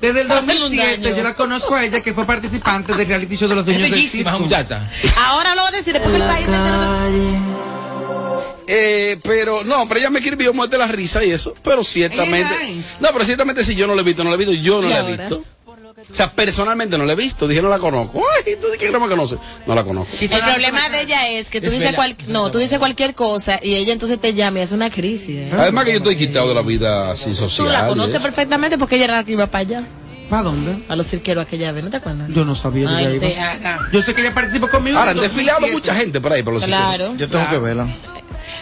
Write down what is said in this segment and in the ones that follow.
Desde el 2007 yo la conozco a ella que fue participante del reality show de los dueños del circo. muchacha. Ahora lo voy a decir después que el país entero Eh, pero no, pero ella me escribió muerte la risa y eso, pero ciertamente. No, pero ciertamente si yo no la he visto, no la he visto, yo no ¿Y la he visto. O sea, personalmente no la he visto, dije no la conozco. Ay, ¿tú de qué no me conoces? No la conozco. El problema de ella es que tú Es dices cual, no, tú dices cualquier cosa y ella entonces te llama y es una crisis. ¿eh? Además que yo estoy quitado de la vida así Tú social. la y conoces perfectamente porque ella era la que iba para allá, ¿Para dónde? a los cirqueros aquella vez, ¿no te acuerdas? Yo no sabía que Ay, ella te iba. haga. Yo sé que ella participó conmigo. Ahora, han desfilado 2007. mucha gente por ahí, por los. Claro. Yo tengo que verla.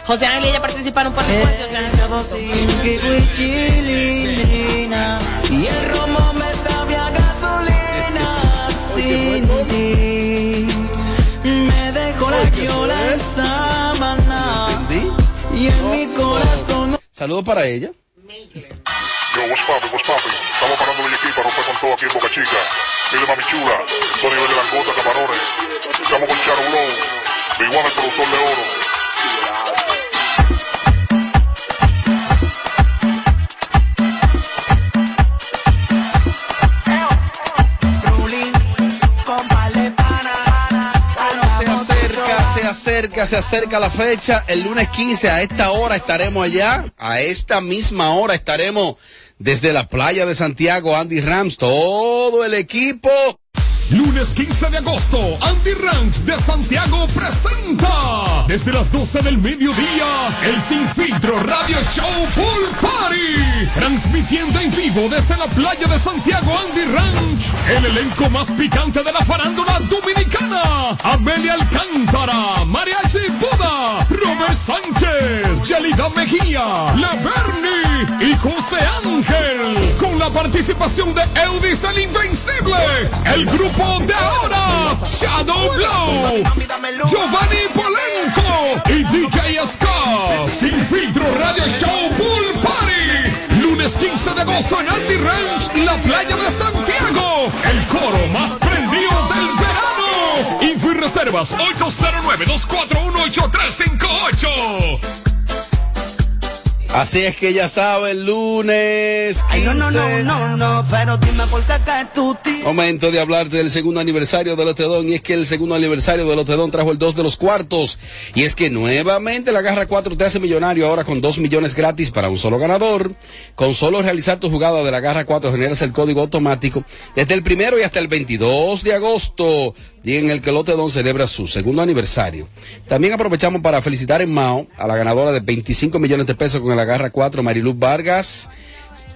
José Ángel y ella participaron por el puesto, José Ángel. Y el romo me sabe sábana. Y en mi corazón Saludos para ella. Yo, what's poppin', what's poppin'? Estamos parando el equipo, romper con todo aquí en Boca Chica. Dile mami chula, todo nivel de langota, camarones. Estamos con Charo Blow, Big el productor de oro. Acerca, se acerca, la fecha. El lunes 15 a esta hora estaremos allá. A esta misma hora estaremos desde la playa de Santiago, Andy Rams, todo el equipo. Lunes 15 de agosto, Andy Ranch de Santiago presenta desde las 12 del mediodía el Sin Filtro Radio Show Pool Party. Transmitiendo en vivo desde la playa de Santiago Andy Ranch. El elenco más picante de la farándula dominicana. Amelia Alcántara, Mariachi Buda, Robert Sánchez, Yelida Mejía, La Bernie y José Ángel. Con la participación de Eudis el Invencible. El grupo de ahora, Shadow Blow, Giovanni Polenco y DJ Scott. Sin filtro Radio Show Pool Party. Lunes 15 de agosto en Andy Ranch, la playa de Santiago. El coro más prendido del verano. Info y reservas 809-241-8358. Así es que ya sabe, el lunes 15. Ay, no, no, no, no, no, pero dime por qué tú tienes. Momento de hablarte del segundo aniversario del Lotedón y es que el segundo aniversario del Lotedón trajo el 2 de los cuartos y es que nuevamente la Garra 4 te hace millonario ahora con 2 millones gratis para un solo ganador. Con solo realizar tu jugada de la Garra 4 generas el código automático desde el primero y hasta el 22 de agosto, día en el que el Lotedón celebra su segundo aniversario. También aprovechamos para felicitar en Mao a la ganadora de 25 millones de pesos con la Garra 4, Mariluz Vargas.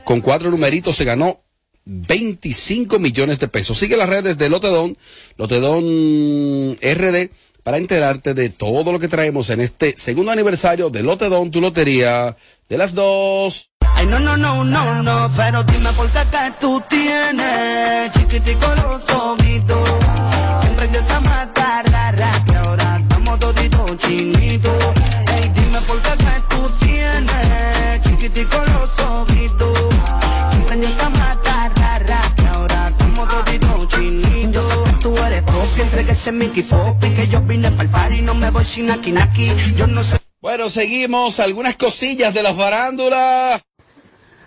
Con cuatro numeritos se ganó 25 millones de pesos. Sigue las redes de Lotedón, Lotedón RD, para enterarte de todo lo que traemos en este segundo aniversario de Lotedón, tu lotería de las dos. Ay, no, no, no, no, no, pero dime por qué que tú tienes chiquitico los ojitos. Que emprendes a matar, rara, que ahora estamos toditos chinitos. Que y que yo vine pa'l party y no me voy sin aquí. Yo no sé. Bueno, seguimos algunas cosillas de la farándula.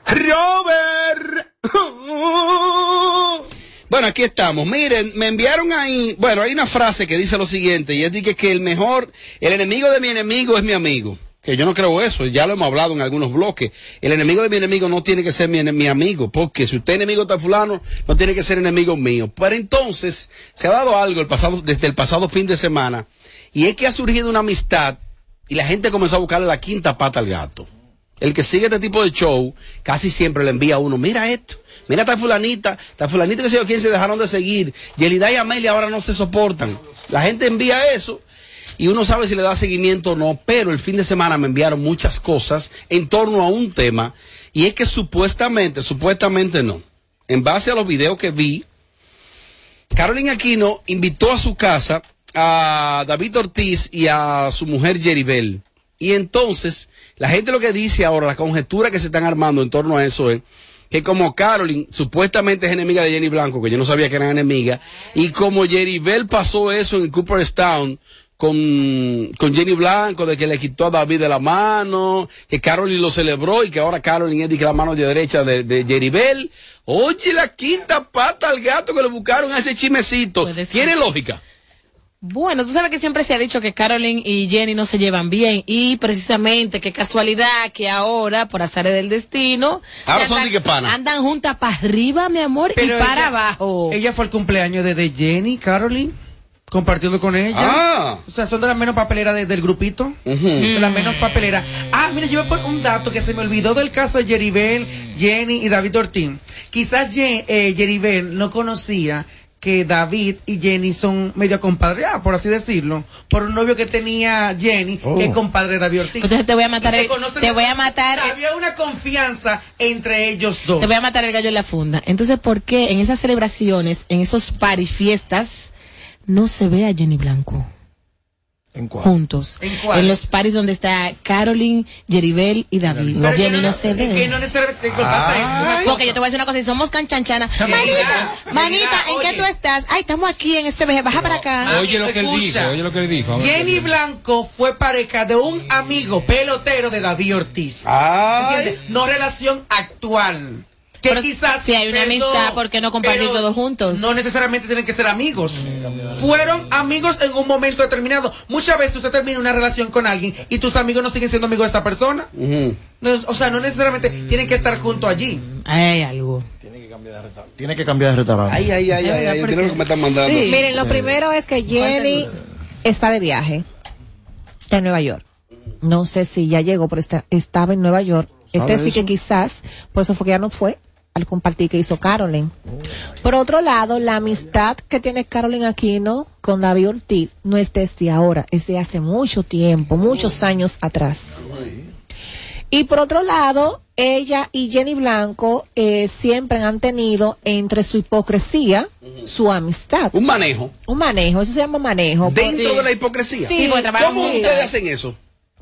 Robert. Bueno, aquí estamos. Miren, me enviaron ahí, bueno, hay una frase que dice lo siguiente, y es de que el mejor, el enemigo de mi enemigo es mi amigo. Que yo no creo eso, ya lo hemos hablado en algunos bloques. El enemigo de mi enemigo no tiene que ser mi, mi amigo, porque si usted es enemigo de fulano, no tiene que ser enemigo mío. Pero entonces, se ha dado algo el pasado, desde el pasado fin de semana, y es que ha surgido una amistad, y la gente comenzó a buscarle la quinta pata al gato. El que sigue este tipo de show casi siempre le envía a uno, mira esto, mira esta fulanita, esta fulanita que se yo quién se dejaron de seguir, Yelida y Amelia ahora no se soportan. La gente envía eso y uno sabe si le da seguimiento o no, pero el fin de semana me enviaron muchas cosas en torno a un tema y es que supuestamente, supuestamente no, en base a los videos que vi, Carolina Aquino invitó a su casa a David Ortiz y a su mujer Jeribel. Y entonces, la gente lo que dice ahora, la conjetura que se están armando en torno a eso es que como Carolyn supuestamente es enemiga de Jenny Blanco, que yo no sabía que eran enemigas, y como Jeribel pasó eso en Cooperstown con, con Jenny Blanco de que le quitó a David de la mano, que Carolyn lo celebró y que ahora Carolyn es la mano de derecha de, de Jeribel. Oye, la quinta pata al gato que le buscaron a ese chimecito. ¿Tiene lógica? Bueno, tú sabes que siempre se ha dicho que Carolyn y Jenny no se llevan bien y precisamente qué casualidad que ahora, por azares del destino, Ahora son andan- dique pana. Andan juntas para arriba, mi amor, y para ella- abajo. Ella fue el cumpleaños de, de Jenny, Caroline, compartiendo con ella. Ah. O sea, son de las menos papeleras de- del grupito. De las menos papeleras. Ah, mira, yo voy a poner un dato que se me olvidó del caso de Jeribel, Jenny y David Ortín. Quizás Ye- eh, Jeribel no conocía que David y Jenny son medio compadreados, por así decirlo, por un novio que tenía Jenny, que es compadre de David Ortiz. Entonces te voy a matar el- te voy a matar- Había una confianza entre ellos dos. Te voy a matar el gallo en la funda. Entonces, ¿por qué en esas celebraciones, en esos party fiestas, no se ve a Jenny Blanco ¿En cuál? juntos? ¿En cuál? los parties donde está Carolyn, Jeribel y David. Pero Jenny no, se ve. Que no necesariamente que pasa es una cosa. Porque yo te voy a decir una cosa, si somos canchanchana, manita, manita, ¿en oye. qué tú estás? Ay, estamos aquí en este viaje, baja para acá. Oye lo que él dijo, oye lo que él dijo. Jenny. Blanco fue pareja de un amigo pelotero de David Ortiz. ¿Entiendes? No relación actual. Que Pero quizás. si hay una amistad, ¿por qué no compartir pero todos juntos? No necesariamente tienen que ser amigos. Fueron amigos en un momento determinado. Muchas veces usted termina una relación con alguien y tus amigos no siguen siendo amigos de esa persona. No, o sea, no necesariamente tienen que estar juntos allí. Hay algo. Tiene que cambiar de restaurante. Ay, ay, ay, ay, ay, mira lo que me están mandando. Sí. Miren, lo primero es que Jenny está de viaje en Nueva York. No sé si ya llegó, pero está, estaba en Nueva York. Este sí que quizás, por eso fue que ya no fue al compartir que hizo Carolyn. Por otro lado, la amistad que tiene Carolyn Aquino con David Ortiz no es desde ahora, es de hace mucho tiempo, muchos años atrás. Y por otro lado, ella y Jenny Blanco eh, siempre han tenido entre su hipocresía su amistad. Un manejo. Un manejo, eso se llama manejo. Dentro de la hipocresía. Sí, ¿Cómo ustedes hacen eso?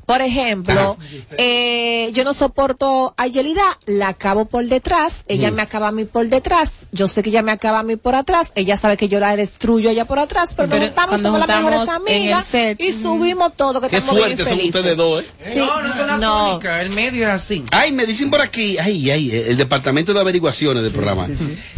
Por ejemplo, eh, yo no soporto a Yelida, la acabo por detrás, ella me acaba a mí por detrás, yo sé que ella me acaba a mí por atrás, ella sabe que yo la destruyo a ella por atrás, pero, Pero nos juntamos, somos las mejores en el amigas set, y subimos todo, que Qué estamos bien fuertes son felices. ustedes dos, ¿eh? Sí, no, no son las no. únicas. El medio es así. Ay, me dicen por aquí, ay, ay, el departamento de averiguaciones del programa.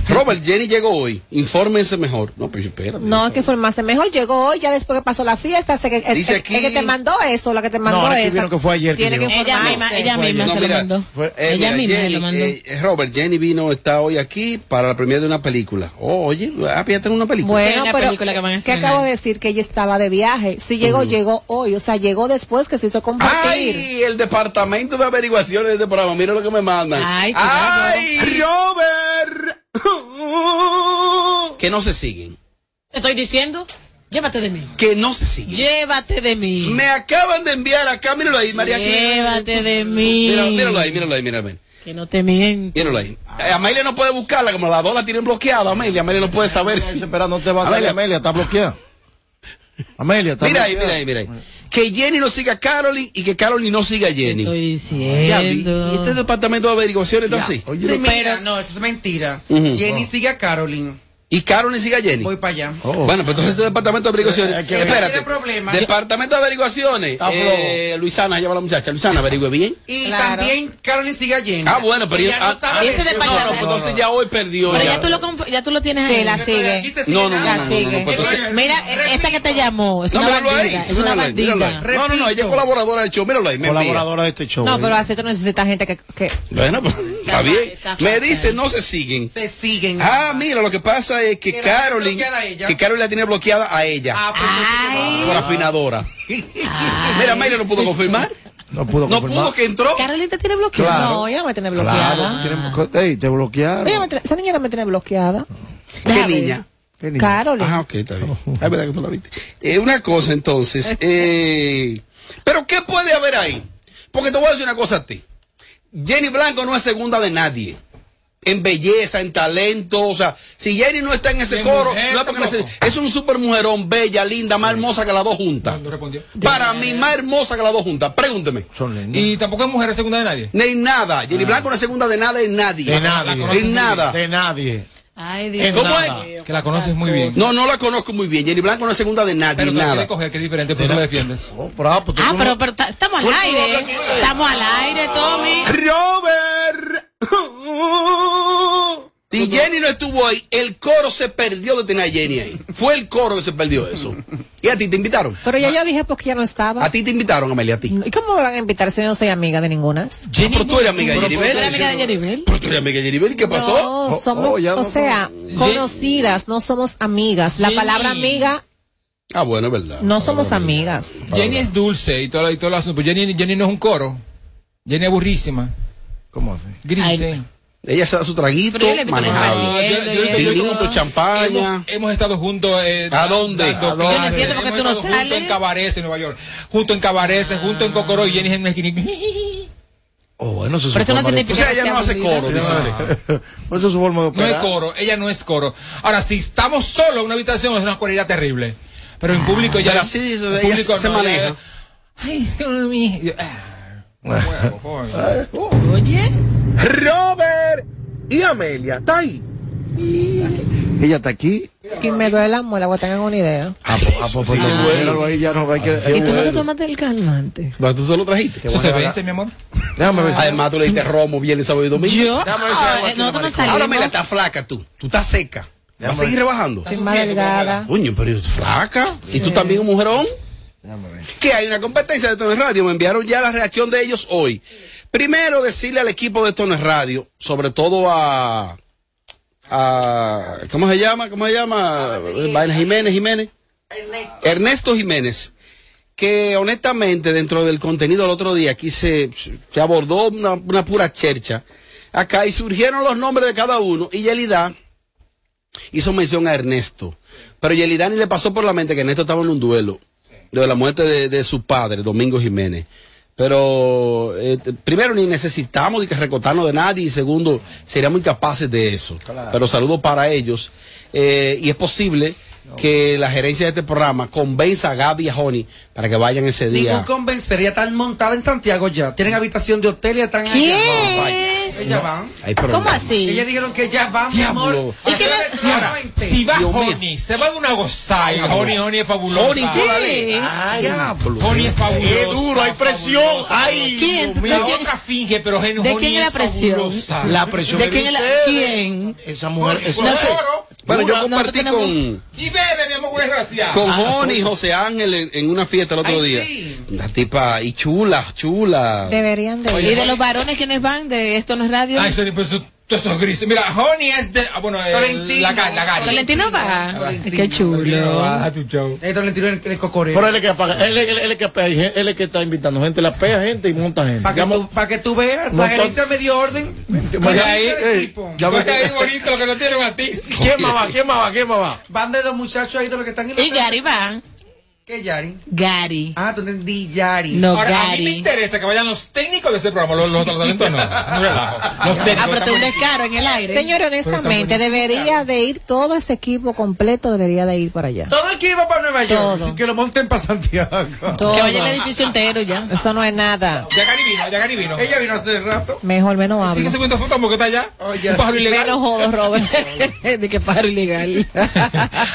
Robert, Jenny llegó hoy, infórmense mejor. No, pero espérate. No, es que formarse mejor, llegó hoy, ya después que pasó la fiesta, sé que el, Dice el- aquí- el que te mandó eso, la que te mandó que fue ayer Tiene que. Ella misma, ella misma No, se mira, lo mandó. fue- eh, ella mira, misma se Jenny, lo mandó. eh, Robert, Jenny vino, está hoy aquí para la premiere de una película. Oh, oye, ah, ya tiene una película. Bueno, una pero película que van a ¿qué estrenar. acabo de decir? Que ella estaba de viaje. Si llegó, llegó hoy. O sea, llegó después que se hizo compartir. Ay, el departamento de averiguaciones de este programa, mira lo que me mandan. Ay, qué Ay, Robert. que no se siguen, Te estoy diciendo, llévate de mí. que no se siguen. Llévate de mí. Me acaban de enviar acá, míralo ahí, María Llévate de mí. Míralo, míralo ahí, míralo ahí, míralo ahí. Que no te miento. Míralo ahí. Eh, Amelia no puede buscarla, como las dos la tienen bloqueada, Amelia. Amelia no puede saber. si- Espera, no te va a salir Amelia. Amelia, está bloqueada. Amelia, está Mira ahí, bloqueada. mira ahí, mira ahí. Que Jenny no siga a Carolyn y que Carolyn no siga a Jenny. Estoy diciendo. Y este departamento de averiguaciones está así. Oye, Sí, mira, no, eso es mentira. Jenny sigue a Carolyn. Y Carolyn sigue a Jenny. Voy para allá. Oh. Bueno, pues entonces este departamento de averiguaciones. Hay que- Espérate. Departamento de averiguaciones. Eh, Luisana, llama a la muchacha. Luisana, averigüe bien. Y Claro. también Carolyn sigue a Jenny. Ah, bueno, pero Ella ya- no sabe ese de eso. departamento- No, no, pues entonces ya hoy perdió. Pero ya. ya tú lo, ya tú lo tienes Sí, ahí. la sigue. aquí se sigue No, no, no, nada. no, no, no, sigue. pues entonces- Mira, esa que te llamó, es No, una bandida. Es una bandida. No, no, no, ella es colaboradora del show. Míralo ahí. Colaboradora de este show. No, ¿eh? pero así tú necesitas gente que, Bueno, pues, está bien. Me dice, no se siguen. Se siguen. Ah, mira, lo que pasa es que Que Carolyn, bloqueada a ella. que Carolyn la tiene bloqueada a ella. Ah, pues entonces- por afinadora. Mira, Mayra no pudo confirmar. No pudo No confirmar. pudo que entró. Carolina te tiene bloqueado. Claro. No, ella me tiene bloqueada. Claro, tiene- ey, te bloquearon. Ella me tiene- esa niña me tiene bloqueada. ¿Qué Déjame niña? ¿Qué niña? Carolyn. Ah, ok, está bien. Es verdad que tú la viste. Eh, una cosa entonces. eh, Pero ¿qué puede haber ahí? Porque te voy a decir una cosa a ti. Jenny Blanco no es segunda de nadie. En belleza, en talento, o sea, si Jenny no está en ese De coro, mujer, no es porque nece- es un super mujerón, bella, linda, más hermosa que las dos juntas. No respondió. Para mí, más hermosa que las dos juntas. Pregúnteme. Son lindas. Y tampoco es mujer segunda de nadie. Ni nada. Jenny Blanco no es segunda de nada en nadie. De nadie. En nada. De nadie. Ay, Dios ¿Cómo es? Que la conoces muy bien. No, no la conozco muy bien. Jenny Blanco no es segunda de nadie, Pero nada. coger, que es diferente, pero tú la defiendes. Oh, ah, pues Ah, no- pero, pero ta- estamos al aire. no, ¿eh? Estamos al aire, Tommy. Robert. Si Jenny no estuvo ahí, el coro se perdió de tener a Jenny ahí. Fue el coro que se perdió eso. ¿Y a ti te invitaron? Pero ya yo dije porque ya no estaba. A ti te invitaron, Amelia, a ti. ¿Y cómo me van a invitar si yo no soy amiga de ninguna? Ah, pero tú eres amiga de Jenny ¿Tú eres Bell. amiga de Jeribel? Pero tú eres amiga de Jenny Bell. ¿Y qué pasó? No, Oh, somos, oh, ya o no sea, conocidas, no somos amigas. La Jenny. palabra amiga, Ah, bueno, es verdad. no somos amigas. Jenny es dulce y todo, y todo lo asunto. Pero Jenny, Jenny no es un coro. Jenny es burrísima. ¿Cómo así? Gris, Ay, sí. Ella se da su traguito, manejable. comer. yo- yo- yo- yo- Vinito, champaña. Hemos, hemos estado juntos. Eh, ¿A dónde? ¿A dónde? Yo no entiendo por qué Hemos tú no estado juntos sales. en Cabarets, en Nueva York. Junto en Cabarets, junto en Cocoro y Jenny en una esquina. Oh, bueno, eso es Pero su eso no forma de- O significa sea, ella no hace coro, dice usted. Por eso es su forma de No es operar. coro, ella no es coro. Ahora, si estamos solos en una habitación es una cualidad terrible. Pero en público ya. Pero así dice, en ella público se no, maneja. ya- Ay, es que Oye, Robert y Amelia, ¿está ahí? Ella está aquí. Y me duele la muela, que tengan una idea. Ah, pues, ah, pues, pues, Sí, no, bueno. ahí, ya no hay que. ¿Y tú no te tomaste el calmante? Pero tú solo trajiste. Eso se vence, mi amor. Déjame ver. Además, tú le diste romo viernes, sábado y domingo. yo. Déjame ver si ah, no no. Ahora, Amelia, está flaca tú. Tú estás seca. ¿Vas a seguir rebajando? Estoy más delgada. Coño, pero flaca. ¿Y tú también un mujerón? Que hay una competencia de Tones Radio. Me enviaron ya la reacción de ellos hoy. Primero, decirle al equipo de Tones Radio, sobre todo a. a ¿Cómo se llama? ¿Cómo se llama? Vaina Jiménez Jiménez. Ernesto Jiménez. Que honestamente, dentro del contenido del otro día, aquí se, se abordó una, una pura chercha. Acá y surgieron los nombres de cada uno. Y Yelida hizo mención a Ernesto. Pero Yelida ni le pasó por la mente que Ernesto estaba en un duelo de la muerte de, de su padre, Domingo Jiménez. Pero, eh, primero, ni necesitamos de que recotarnos de nadie, y segundo, seríamos incapaces de eso. Pero saludo para ellos. Eh, y es posible que la gerencia de este programa convenza a Gaby y a Joni para que vayan ese día. Ningún convencería están montada en Santiago ya. Tienen habitación de hotel y están allá. ¿Qué? Ellas van. Hay. ¿Cómo así? Ellas dijeron que ya van, mi amor. ¿Y qué Hacer le- el Ahora, puente. si va. Honey, se va de una gozada. Honey, Honey es fabulosa. Joni, Sí. Diablo. Honey es fabulosa. Qué duro, hay presión. Ay, ¿Quién? La otra finge, pero Honey ¿De quién es la presión? fabulosa. La presión ¿De es quién es la- quién? Esa mujer. No sé. Bueno, yo compartí con, Y bebe, mi amor, una desgracia. con Joni y José Ángel en, una fiesta el otro Ay, día. La tipa, y chula, chula. Deberían de ¿Y ir. de los varones quiénes van? ¿De esto no es radio? Ay, sorry, pues eso- todos esos grises. Mira, Honey es de. Ah, bueno, eh, Tolentino. la, la Gary. Valentino va. Qué chulo. Baja tu show. Esto le tiró el, el cocoreo. Pero él es que apaga, él, él, él es que apaga, él es que está invitando gente, la pega gente y monta gente. Para que, tú- pa' que tú veas, la gerencia me dio orden. Pues ahí, el ya ahí bonito lo que no tienen a ti. ¿Quién más va? ¿Quién más va? ¿Quién más va? Van de los muchachos ahí de los que están en la Y Gary va. ¿Qué Yari? Gary. Ah, tú entendí Yari. No, Ahora, a mí me interesa que vayan los técnicos de ese programa, los, los talentos no. No relajo. Los técnicos. Ah, pero están descaro en el aire. Señor, honestamente, debería de ir todo ese equipo completo, debería de ir para allá. Todo el que iba para Nueva York. Todo. Que lo monten para Santiago. Todo. Que vaya el edificio entero ya. Eso no es nada. Ya Gary vino, ya Gary vino. Ella vino hace rato. Mejor menos Sigue hablo. subiendo fotos porque está allá. Oye, Un pájaro ilegal. Menos jodo, Robert. de que pájaro ilegal.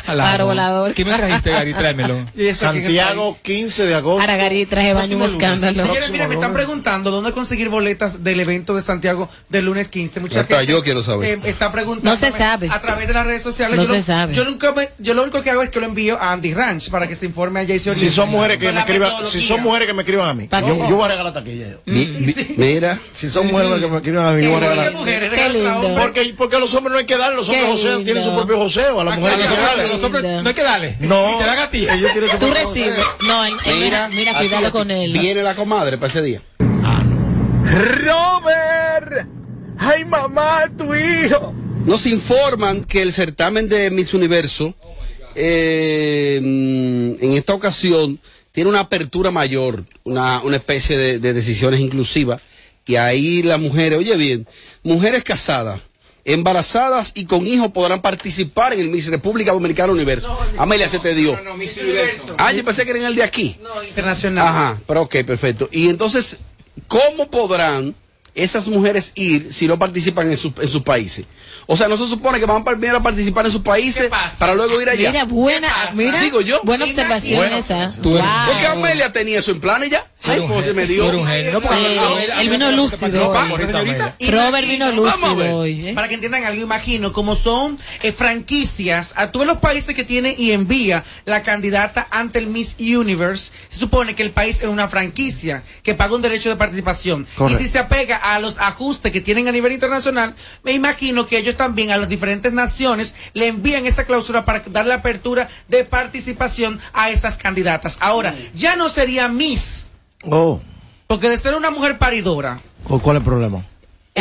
pájaro volador. ¿Qué me trajiste, Gary? Tráemelo. Y Santiago, 15 de agosto. Ahora Gary traje baño un escándalo. Señores, mira, me están preguntando dónde conseguir boletas del evento de Santiago del lunes 15. Mucha gente, yo quiero saber. eh, está preguntando No se sabe. a través de las redes sociales. No yo se lo, sabe. Yo nunca me- yo lo único que hago es que lo envío a Andy Ranch para que se informe a Jason. Si son mujeres que me escriban, si son mujeres que me escriban a mí, yo, voy a regalar taquilla. Mi- mi- Mira, Si son mujeres que me escriban a mí, yo voy a ¿Qué regalar. mujeres? Porque, porque a los hombres no hay que darle, los hombres lindo. tienen su propio joseo, a las mujeres hay que A darle. los hombres no hay que darle. No, Te dan a ti. ellos tienen su Tú recibes. No, él- él- mira, mira, a ti, cuidado con él. Viene la comadre para ese día. Robert, ay mamá, tu hijo. Nos informan que el certamen de Miss Universo, eh, mm, en esta ocasión, tiene una apertura mayor, una, una especie de, de decisiones inclusivas. Y ahí las mujeres, oye bien, mujeres casadas, embarazadas y con hijos podrán participar en el Miss República Dominicana Universo. Amelia, se te dio. No, Miss Universo. Ah, yo pensé que era en el de aquí. No, internacional. Ajá, pero ok, perfecto. Y entonces, ¿cómo podrán esas mujeres ir si no participan en, su- en sus países? O sea, no se supone que van primero a participar en sus países para luego ir allá. Mira, buena, mira, Digo yo. buena observación Bueno, esa. tú Wow. Porque Amelia tenía eso en planes ya. Ay, pues me dio. No, Sí, él vino lúcido. Robert vino lúcido hoy. ¿eh? Para que entiendan algo, imagino, como son eh, franquicias, a todos los países que tiene y envía la candidata ante el Miss Universe, se supone que el país es una franquicia que paga un derecho de participación. Y si se apega a los ajustes que tienen a nivel internacional, me imagino que ellos también a las diferentes naciones le envían esa cláusula para darle apertura de participación a esas candidatas. Ahora, ya no sería Miss, Oh, porque de ser una mujer paridora, ¿cu- ¿cuál es el problema?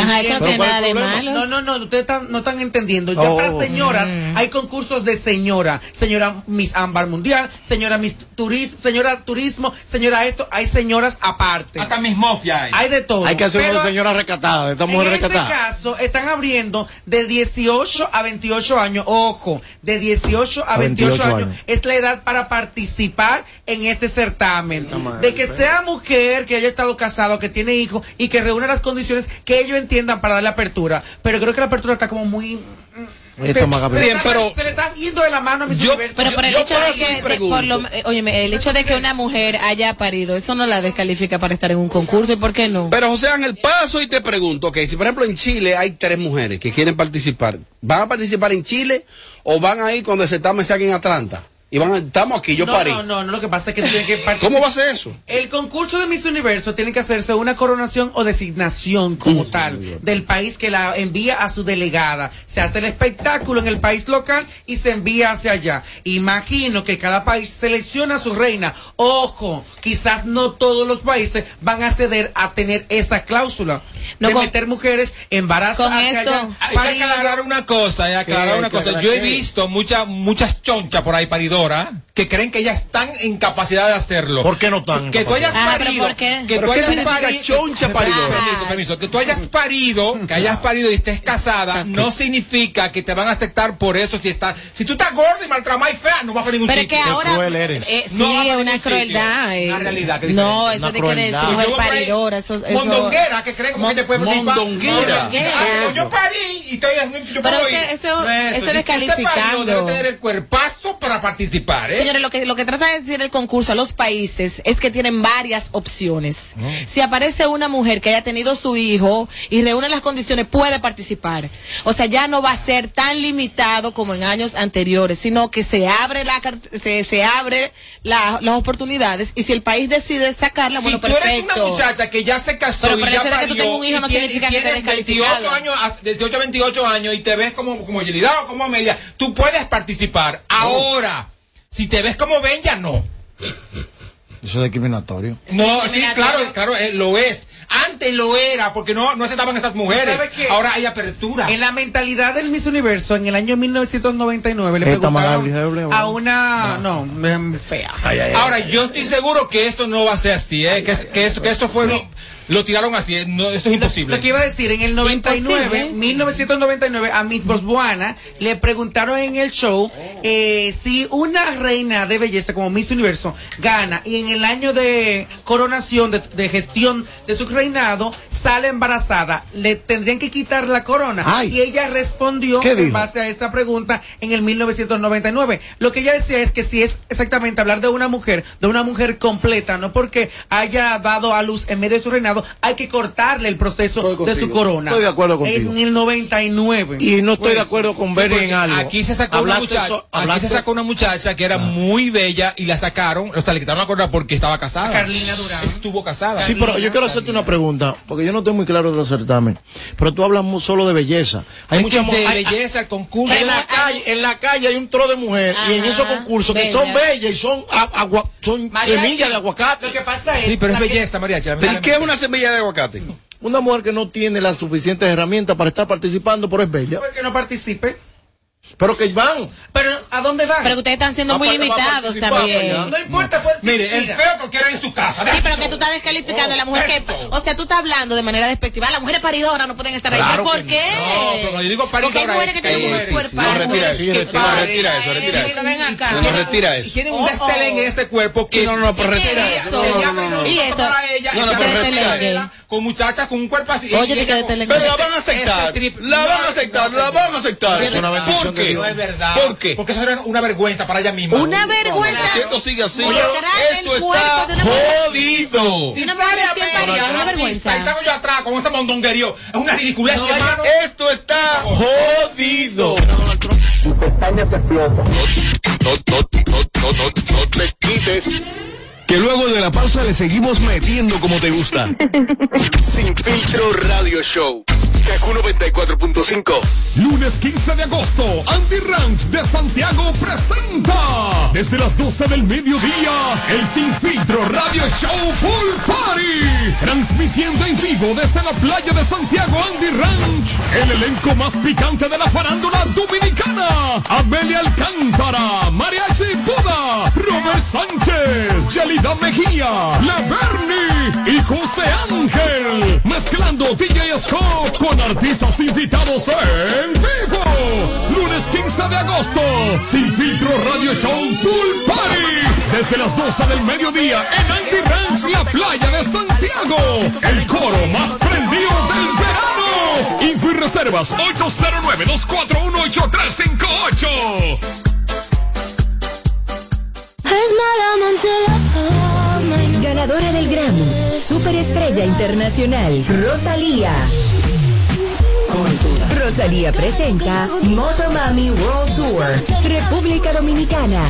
Ajá, eso no. No, no, no, ustedes están- no están entendiendo. Ya Oh. para señoras Mm. hay concursos de señora. Señora Miss Ámbar Mundial, señora Miss Turismo, señora Turismo, señora esto. Hay señoras aparte. Hasta mis mofias hay. Hay de todo. Hay que hacer Pero una señora recatada, en este caso, están abriendo de 18 a 28 años. Ojo, de 18 a 28, 28 años. años. Es la edad para participar en este certamen. De que sea mujer, que haya estado casado, que tiene hijos y que reúna las condiciones que ellos entiendan para darle apertura. Pero creo que la apertura está como muy... Le Bien, está, pero- se le está yendo de la mano a mis Yo-. Pero por el yo hecho de que, de- por lo, eh, óyeme, el hecho de que una mujer haya parido, eso no la descalifica para estar en un concurso, ¿y por qué no? Pero José Ángel, paso y te pregunto, ok, si por ejemplo en Chile hay tres mujeres que quieren participar, ¿van a participar en Chile o van a ir cuando se está aquí en Atlanta? Y van estamos aquí, yo no, parí. no, no, no, lo que pasa es que tiene que participar. ¿Cómo va a ser eso? El concurso de Miss Universo tiene que hacerse una coronación o designación como tal del país que la envía a su delegada. Se hace el espectáculo en el país local y se envía hacia allá. Imagino que cada país selecciona a su reina. Ojo, quizás no todos los países van a ceder a tener esa cláusula No, de con- meter mujeres embarazadas con hacia esto- allá. Hay que aclarar una cosa, hay que aclarar una cosa. Yo he visto muchas muchas chonchas por ahí paridoras que creen que ellas están en capacidad de hacerlo. ¿Por qué no están Que tú hayas? Ah, ¿pero parido, qué? que ¿Pero tú qué hayas parido, choncha? Permiso, permiso, que tú hayas parido, que hayas parido y estés casada, no significa que te van a aceptar por eso si estás, si tú estás gorda y maltramada y fea, no vas a ningún Pero sitio. que ahora. cruel eres. eh, sí, No una crueldad. eh. Una realidad que No, eso Una de que crueldad. mujer paridora, eso. eso Mondonguera que creen como que te puede participar. Mondonguera. Ah, como yo parí y estoy yo Pero eso- No es eso es Si usted descalificando. parió, debe tener el cuerpazo para participar, ¿eh? Señores, lo que, lo que trata de decir el concurso a los países es que tienen varias opciones. Si aparece una mujer que haya tenido su hijo y reúne las condiciones, puede participar. O sea, ya no va a ser tan limitado como en años anteriores, sino que se abre la se, se abre la- las oportunidades y si el país decide sacarla, si bueno, tú eres perfecto. una muchacha que ya se casó Pero y ya de que tú parió, tengas un hijo no tienes- significa y que tienes 28 descalificado. años, a- 18 a 28 años y te ves como, como Yelida o como Amelia, tú puedes participar. Ahora, si te ves como Benja, no. Eso es discriminatorio. No, sí, claro, claro, eh, lo es. Antes lo era, porque no, no aceptaban esas mujeres. Ahora hay apertura. En la mentalidad del Miss Universo, en el año 1999, le preguntaron a una, no, em, fea. Ahora, yo estoy seguro que eso no va a ser así, ¿eh? que, que, eso, que eso fue, lo, lo tiraron así, ¿eh? no, eso es imposible. Lo que iba a decir, en el 99, Imposible. 1999, a Miss Botswana le preguntaron en el show eh, si una reina de belleza como Miss Universo gana y en el año de coronación, de, de gestión de su reinado, sale embarazada, le tendrían que quitar la corona. Ay. Y ella respondió ¿Qué en dijo? base a esa pregunta en el 1999. Lo que ella decía es que si es exactamente hablar de una mujer, de una mujer completa, no porque haya dado a luz en medio de su reinado, hay que cortarle el proceso de su corona. Estoy de acuerdo contigo. En el 99. Y no estoy Pues, de acuerdo con sí, porque en algo. Aquí se sacó una muchacha, so- aquí se sacó una muchacha que era muy bella y la sacaron, o sea, le quitaron la corona porque estaba casada. Carlina Durán. Estuvo casada. Sí, pero yo quiero hacerte una pregunta, porque yo no estoy muy claro de los certámenes. Pero tú hablas solo de belleza. Hay Es muchas de hay- belleza, concurso. En la calle, en la calle hay un tro de mujeres y en Ajá, esos concursos que son bellas y son agua- son Mariachi, semillas de aguacate. Lo que pasa es. Sí, pero es belleza, María. ¿Pero ¿y qué es una semilla de aguacate? Una mujer que no tiene las suficientes herramientas para estar participando, pero es bella. que no participe. Pero que van. Pero ¿a dónde van? Pero que ustedes están siendo Va muy a limitados también. allá. No importa, pues. Mire, el feo que quiere en su casa. Sí, pero que tú estás descalificando a la mujer que, o sea, tú estás hablando de manera despectiva. Las mujeres paridoras no pueden estar ahí. Claro ¿Por qué? No, pero cuando yo digo Porque hay paridora mujeres es que tienen un cuerpazo. no, retira eso, retira, retira eso, retira eso. No, retira eso. Tienen un Oh, destelén oh. en ese cuerpo que No, no, pero ¿Qué retira es eso. eso? No, no, no, no. Y eso. Para ella ella, No, no, pero telera, con muchachas con un cuerpo así. Oye, y te ella telengue. Pero la van a aceptar. La van a aceptar, la van a aceptar. Es una ¿Por qué? No es verdad. ¿Por qué? Porque eso era una vergüenza para ella misma. Una vergüenza. Si esto sigue así, esto está jodido. Si sale a una vergüenza. Y salgo yo atrás con ese mondonguerío. Es una ridiculez, hermano. Esto está jodido. No, no, no, no, no, no te quites. Que luego de la pausa le seguimos metiendo como te gusta. Sin filtro radio show. Kaku 94.5. Lunes 15 de agosto, Andy Ranch de Santiago presenta desde las 12 del mediodía el Sin Filtro Radio Show Pool Party. Transmitiendo en vivo desde la playa de Santiago Andy Ranch. El elenco más picante de la farándula dominicana. Amelia Alcántara, Mariachi Buda, Robert Sánchez, Yelida Mejía, La Bernie y José Ángel. Mezclando DJ Scott con artistas invitados en vivo. Lunes 15 de agosto, Sin Filtro Radio Show Pool Party. Desde las 12 del mediodía en Andy Ranch, la playa de Santiago. El coro más prendido del verano. Info y reservas 809-241-8358. Ganadora del Grammy, Superestrella Internacional, Rosalía. Rosalía presenta Motomami World Tour, República Dominicana.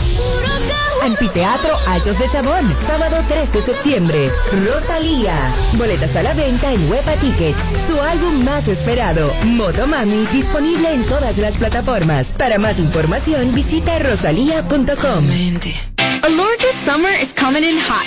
Anfiteatro Altos de Chabón, sábado 3 de septiembre. Rosalía. Boletas a la venta en Huepa Tickets. Su álbum más esperado, Motomami, disponible en todas las plataformas. Para más información, visita rosalía.com. Alorca's summer is coming in hot,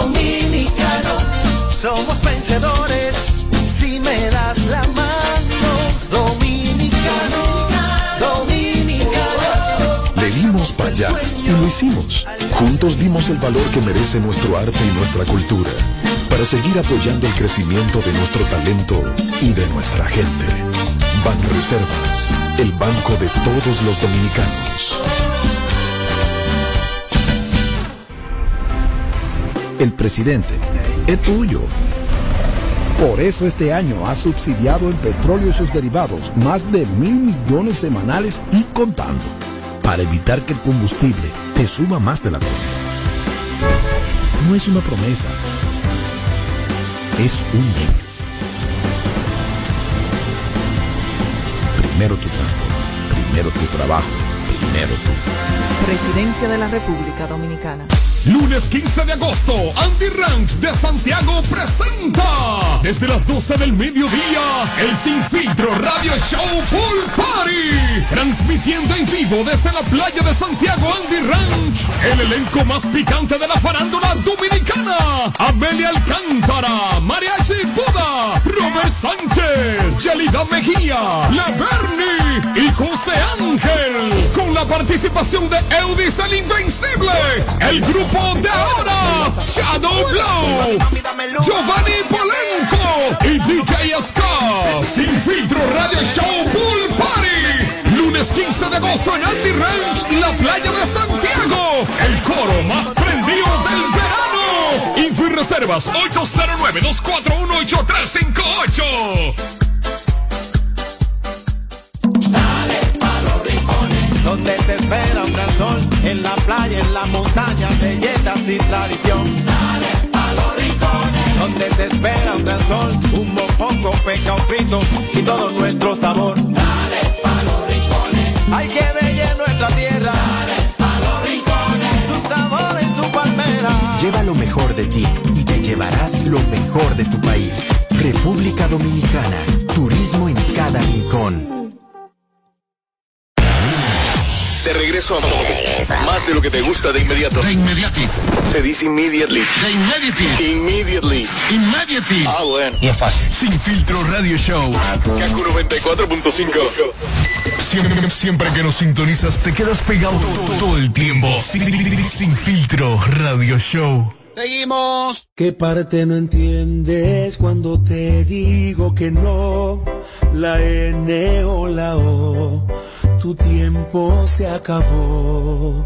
Dominicano, somos vencedores si me das la mano. Dominicano, dominicano. Le dimos para allá y lo hicimos. Juntos dimos el valor que merece nuestro arte y nuestra cultura para seguir apoyando el crecimiento de nuestro talento y de nuestra gente. Banreservas, el banco de todos los dominicanos. El presidente es tuyo. Por eso este año ha subsidiado en petróleo y sus derivados más de mil millones semanales y contando, para evitar que el combustible te suba más de la cuenta. No es una promesa, es un hecho. Primero tu transporte, primero tu trabajo, primero tú. Presidencia de la República Dominicana. Lunes 15 de agosto, Andy Ranch de Santiago presenta desde las 12 del mediodía el Sin Filtro Radio Show Pool Party. Transmitiendo en vivo desde la playa de Santiago Andy Ranch. El elenco más picante de la farándula dominicana. Amelia Alcántara, Mariachi Buda, Robert Sánchez, Yelida Mejía, La Bernie y José Ángel. Con la participación de Eudis el Invencible. El grupo de ahora, Shadow Blow, Giovanni Polenco y DJ Scott. Sin filtro Radio Show Pool Party. Lunes 15 de agosto en Andy Ranch, la playa de Santiago. El coro más prendido del verano. Info y reservas 809-241-8358. Donde te espera un gran sol, en la playa, en la montaña, belletas y tradición. Dale a los rincones. Donde te espera un gran sol, un mopongo, peca, un frito y todo nuestro sabor. Dale a los rincones. Hay que bella nuestra tierra. Dale a los rincones. Su sabor y su palmera. Lleva lo mejor de ti y te llevarás lo mejor de tu país. República Dominicana. Regreso más de lo que te gusta de inmediato. De inmediati. Se dice immediately. De inmediati. Immediately. Immediately. Ah, bueno. Y es fácil. Sin filtro radio show. Kaku 94.5. Siempre, siempre que nos sintonizas te quedas pegado todo, todo el tiempo. Sin, sin filtro radio show. Seguimos. ¿Qué parte no entiendes cuando te digo que no? La N o la O, tu tiempo se acabó.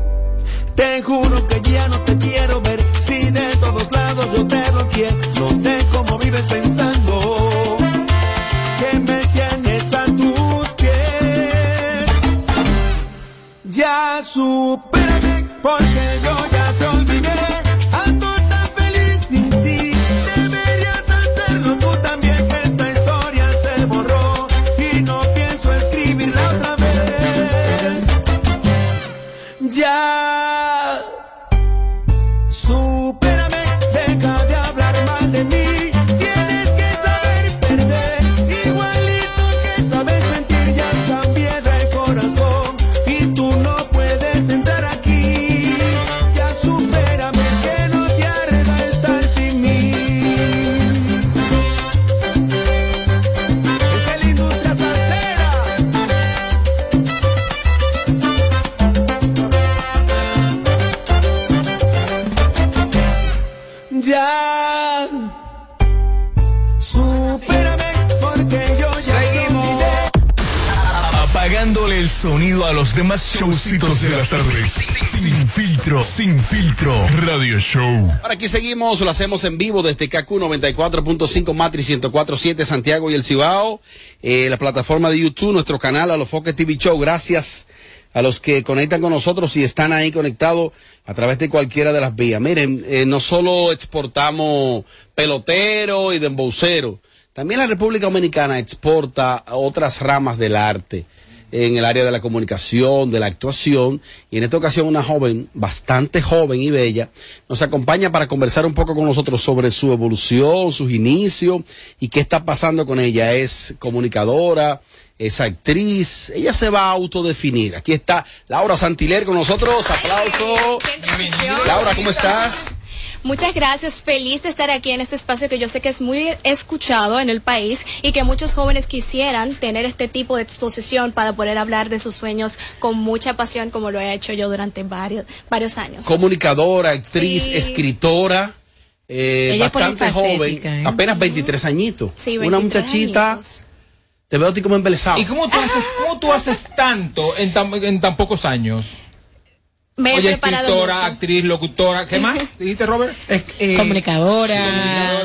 Te juro que ya no te quiero ver, si de todos lados yo te bloqueé. No sé cómo vives pensando que me tienes a tus pies. Ya supérame, porque yo sonido a los demás showcitos de las tardes. Sin filtro, sin filtro, radio show. Ahora aquí seguimos, lo hacemos en vivo desde KQ 94.5 Matrix 104.7 Santiago y el Cibao, eh, la plataforma de YouTube, nuestro canal a los Foques TV Show. Gracias a los que conectan con nosotros y están ahí conectados a través de cualquiera de las vías. Miren, eh, no solo exportamos pelotero y dembocero, también la República Dominicana exporta otras ramas del arte en el área de la comunicación, de la actuación, y en esta ocasión una joven, bastante joven y bella, nos acompaña para conversar un poco con nosotros sobre su evolución, sus inicios y qué está pasando con ella. Es comunicadora, es actriz, ella se va a autodefinir. Aquí está Laura Santiler con nosotros, aplauso. Laura, ¿cómo estás? Muchas gracias, feliz de estar aquí en este espacio que yo sé que es muy escuchado en el país y que muchos jóvenes quisieran tener este tipo de exposición para poder hablar de sus sueños con mucha pasión como lo he hecho yo durante varios, varios años. Comunicadora, actriz, Sí. escritora, eh, bastante joven, ¿eh? apenas 23 añitos. Sí, Una 23 muchachita, te veo a ti como embelesado. ¿Y cómo tú haces, cómo tú haces tanto en tan, en tan pocos años? Me Oye, escritora, mucho. actriz, locutora, ¿qué más? ¿Dijiste, Robert? Comunicadora.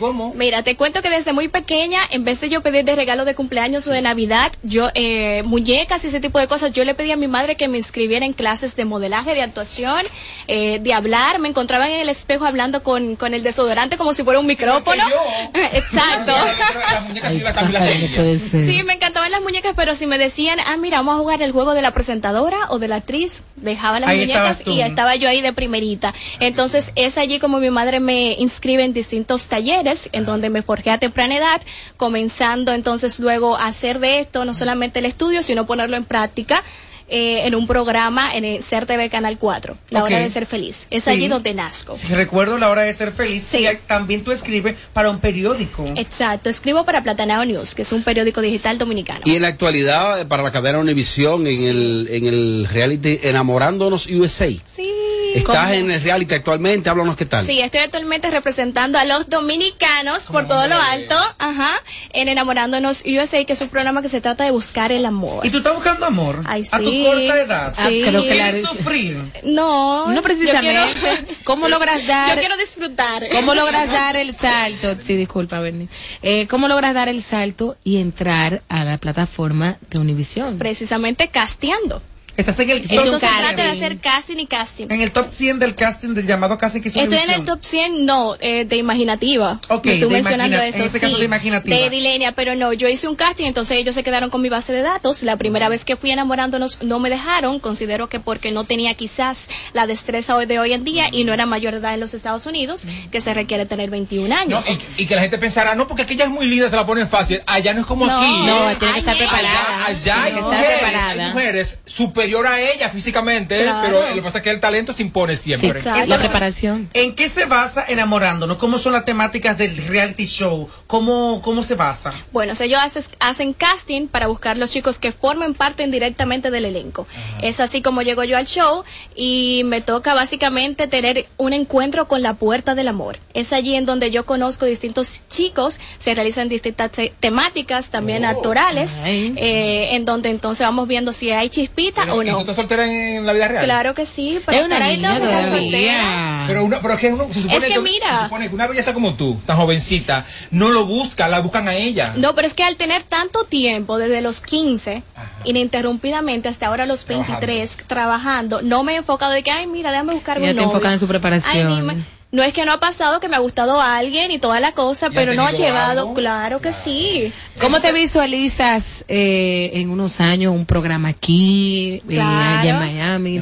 ¿Cómo? Mira, te cuento que desde muy pequeña, en vez de yo pedir de regalo de cumpleaños o de Navidad, yo, eh, muñecas y ese tipo de cosas, yo le pedí a mi madre que me inscribiera en clases de modelaje, de actuación, eh, de hablar. Me encontraba en el espejo hablando con, con el desodorante como si fuera un micrófono. Exacto. Sí, me encantaban las muñecas, pero si me decían, ah, mira, vamos a jugar el juego de la presentadora o de la actriz, dejaba las Ahí muñecas y estaba yo ahí de primerita. Entonces es allí como mi madre me inscribe en distintos talleres, en donde me forjé a temprana edad, comenzando entonces luego a hacer de esto no solamente el estudio, sino ponerlo en práctica. Eh, en un programa en el CERTV Canal 4, La. Hora de Ser Feliz. Es Sí. allí donde nazco. Sí, recuerdo la hora de ser feliz. Sí. Y también tú escribes para un periódico. Exacto, escribo para Platanao News, que es un periódico digital dominicano. Y en la actualidad, eh, para la cadena Univisión, en el, en el reality Enamorándonos USA. Sí. Estás en el reality actualmente, háblanos qué tal. Sí, estoy actualmente representando a los dominicanos por todo lo alto, ajá, en Enamorándonos USA, que es un programa que se trata de buscar el amor. ¿Y tú estás buscando amor? Ay, A tu sí. corta edad. Sí. Ah, creo que la- ¿Quieres sufrir? No, No precisamente. quiero- ¿Cómo logras dar? Yo quiero disfrutar. ¿Cómo logras dar el salto? Sí, disculpa, Bernie. Eh, ¿Cómo logras dar el salto y entrar a la plataforma de Univisión? Precisamente casteando. Estás en el Entonces trata de 100. hacer casting y casting. En el top 100 del casting del llamado Casi que Estoy en el top 100, no, eh, de imaginativa. Ok, Me tú de mencionando eso, en este caso sí, de imaginativa. De Dilenia, pero no, yo hice un casting, entonces ellos se quedaron con mi base de datos. La primera vez que fui enamorándonos no me dejaron, considero que porque no tenía quizás la destreza hoy de hoy en día y no era mayor de edad en los Estados Unidos, que se requiere tener 21 No, años. y, y que la gente pensara, no, porque aquella es muy linda, se la ponen fácil. Allá no es como No, aquí. no, tiene que estar Allá- preparada. Allá, hay, Tiene que estar mujeres, preparada. hay mujeres superior a ella físicamente, Claro. pero lo que pasa es que el talento se impone siempre. Entonces, ¿En qué se basa enamorándonos? ¿Cómo son las temáticas del reality show? ¿Cómo, cómo se basa? Bueno, o sea, ellos haces- hacen casting para buscar los chicos que formen parte directamente del elenco. Es así como llego yo al show y me toca básicamente tener un encuentro con la puerta del amor. Es allí en donde yo conozco distintos chicos, se realizan distintas te- temáticas, también actorales, eh, en donde entonces vamos viendo si hay chispita o ¿Y tú no. estás soltera en la vida real? Claro que sí, para Es una estar ahí niña que soltera. Pero, una, pero es que uno, se supone Es que mira. se supone que una belleza como tú, tan jovencita, no lo busca, la buscan a ella. No, pero es que al tener tanto tiempo, desde los 15, ininterrumpidamente hasta ahora los 23, trabajando, no me he enfocado de que, ay, mira, déjame buscarme Ya un te novio. enfocas en su preparación. Ay. No es que no ha pasado que me ha gustado a alguien y toda la cosa, pero no ha llevado, algo? claro que sí. ¿Cómo te visualizas eh, en unos años un programa aquí, eh, Claro. allá en Miami?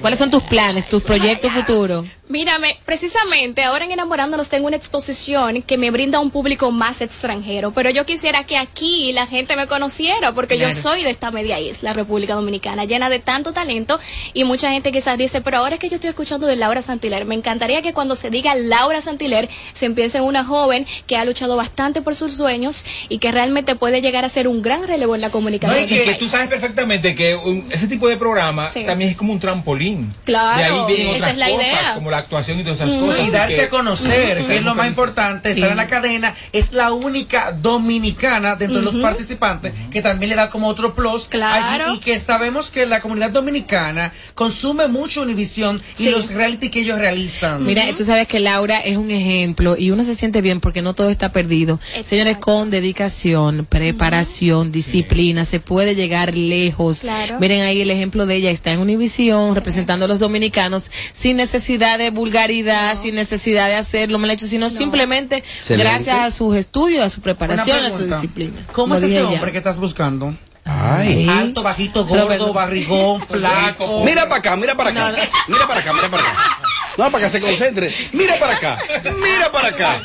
¿Cuáles son tus planes, tus proyectos futuros? Mírame, precisamente ahora en Enamorándonos tengo una exposición que me brinda un público más extranjero, pero yo quisiera que aquí la gente me conociera porque Claro. yo soy de esta media isla, República Dominicana, llena de tanto talento y mucha gente quizás dice, pero ahora es que yo estoy escuchando de Laura Santiler, me encantaría que cuando se diga Laura Santiler se empiece en una joven que ha luchado bastante por sus sueños y que realmente puede llegar a ser un gran relevo en la No, comunicación. y, y que tú sabes perfectamente que un- ese tipo de programa Sí. también es como un trampolín. Claro, de ahí vienen esa es la cosas, idea. como la actuación y todas esas cosas. y darse que- a conocer, Ujú. que es lo más importante, estar en la cadena, es la única dominicana dentro de los participantes que también le da como otro plus Claro. allí, y que sabemos que la comunidad dominicana consume mucho Univisión y Sí. los reality que ellos realizan. Mira, tú sabes que Laura es un ejemplo y uno se siente bien porque no todo está perdido. Señores, con dedicación, preparación, disciplina, se puede llegar lejos. Claro. Miren ahí el ejemplo de ella, está en Univisión representando a los dominicanos sin necesidad de vulgaridad, sin necesidad de hacerlo mal hecho, sino simplemente Excelente. gracias a sus estudios, a su preparación, a su disciplina. ¿Cómo es ese hombre que estás buscando? Ay. Alto, bajito, gordo, barrigón, flaco. Mira para acá, mira para acá. Mira para acá, mira para acá. No, para que se concentre. Mira para acá. Mira para acá.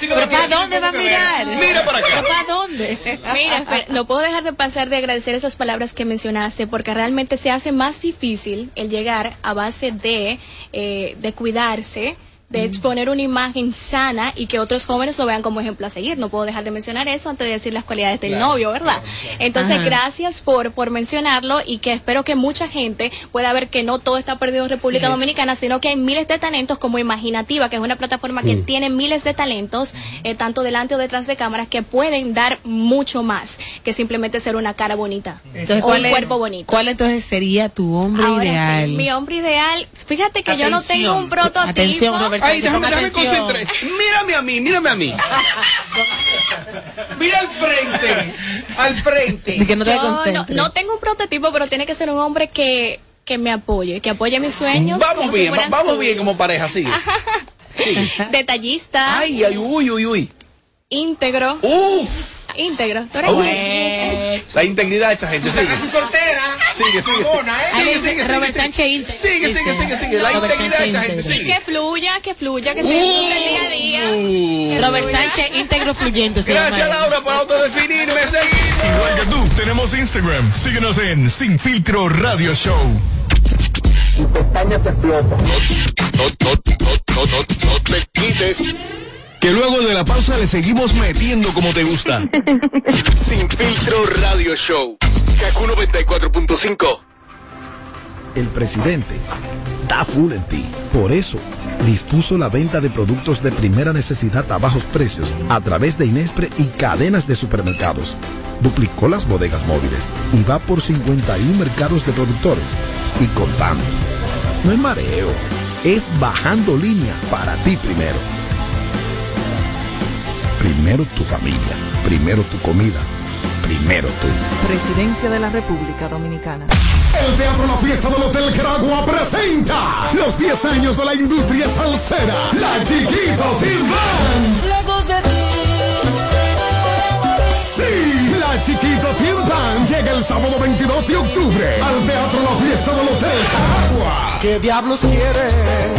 ¿Pero para dónde va a mirar? Mira para acá. ¿Pero para dónde? Mira, no puedo dejar de pasar de agradecer esas palabras que mencionaste, porque realmente se hace más difícil el llegar a base de, eh, de cuidarse, de exponer una imagen sana y que otros jóvenes lo vean como ejemplo a seguir. No puedo dejar de mencionar eso antes de decir las cualidades del Claro, novio, ¿verdad? Entonces, Ajá. gracias por, por mencionarlo y que espero que mucha gente pueda ver que no todo está perdido en República. Dominicana, sino que hay miles de talentos como Imaginativa, que es una plataforma que Mm. tiene miles de talentos, eh, tanto delante o detrás de cámaras, que pueden dar mucho más que simplemente ser una cara bonita Entonces, o ¿cuál un es- cuerpo bonito. ¿Cuál entonces sería tu hombre Ahora ideal? sí, mi hombre ideal, fíjate que yo no tengo un prototipo. Atención, Robert Ay, déjame, déjame concentrar. Mírame a mí, mírame a mí. Mira al frente, al frente. Que no te Yo no, concentres. no tengo un prototipo, pero tiene que ser un hombre que, que me apoye, que apoye mis sueños. Vamos si bien, va- vamos bien como pareja, sigue. Detallista. Ay, ay, uy, uy, uy. Íntegro. Uf. Íntegro. ¿Tú eres? La integridad de esa gente, sigue. soltera. Sigue, sigue. Mamona, ¿eh? Sigue, sigue, sigue. Robert sigue. Sánchez íntegro. Sigue, sigue, sigue, sigue. La integridad de esa Sánchez gente, sigue. que fluya, que fluya, que se disfrute el día a día. que Robert. Sánchez, íntegro fluyente. Gracias. Laura, por autodefinirme. Seguimos. Igual que tú, tenemos Instagram. Síguenos en Sin Filtro Radio Show. Tu pestaña te explota. No, no, no, no, no, no te quites. Que luego de la pausa le seguimos metiendo como te gusta. Sin Filtro Radio Show. Kaku 94.5. El presidente da full en ti. Por eso, dispuso la venta de productos de primera necesidad a bajos precios a través de Inespre y cadenas de supermercados. Duplicó las bodegas móviles y va por 51 mercados de productores y contando. No es mareo, es bajando línea para ti primero. Primero tu familia, primero tu comida, primero tú. Presidencia de la República Dominicana. El Teatro La Fiesta del Hotel Caragua presenta los 10 años de la industria salsera, la Chiquito Team Band. Sí, la Chiquito Team Band llega el sábado 22 de octubre al Teatro La Fiesta del Hotel Caragua. ¿Qué diablos quiere?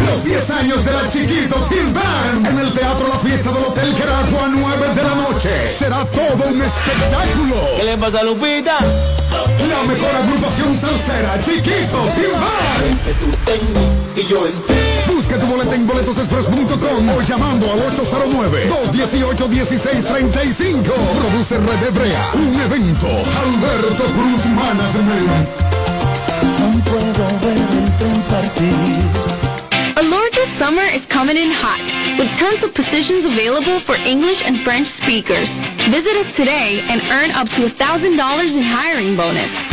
Los 10 años de la Chiquito Band en el Teatro La Fiesta del Hotel Caragua a 9 de la noche. Será todo un espectáculo. ¿Qué le pasa a Lupita? La mejor agrupación salsera, chiquitos y más. Y yo Busca tu boleta en boletosexpress.com o llamando al 809-218-1635. Produce Red Hebrea. Un evento. Alberto Cruz Management. puedo ver el tren partir. Alorca's summer is coming in hot, with tons of positions available for English and French speakers. Visit us today and earn up to $1,000 in hiring bonus.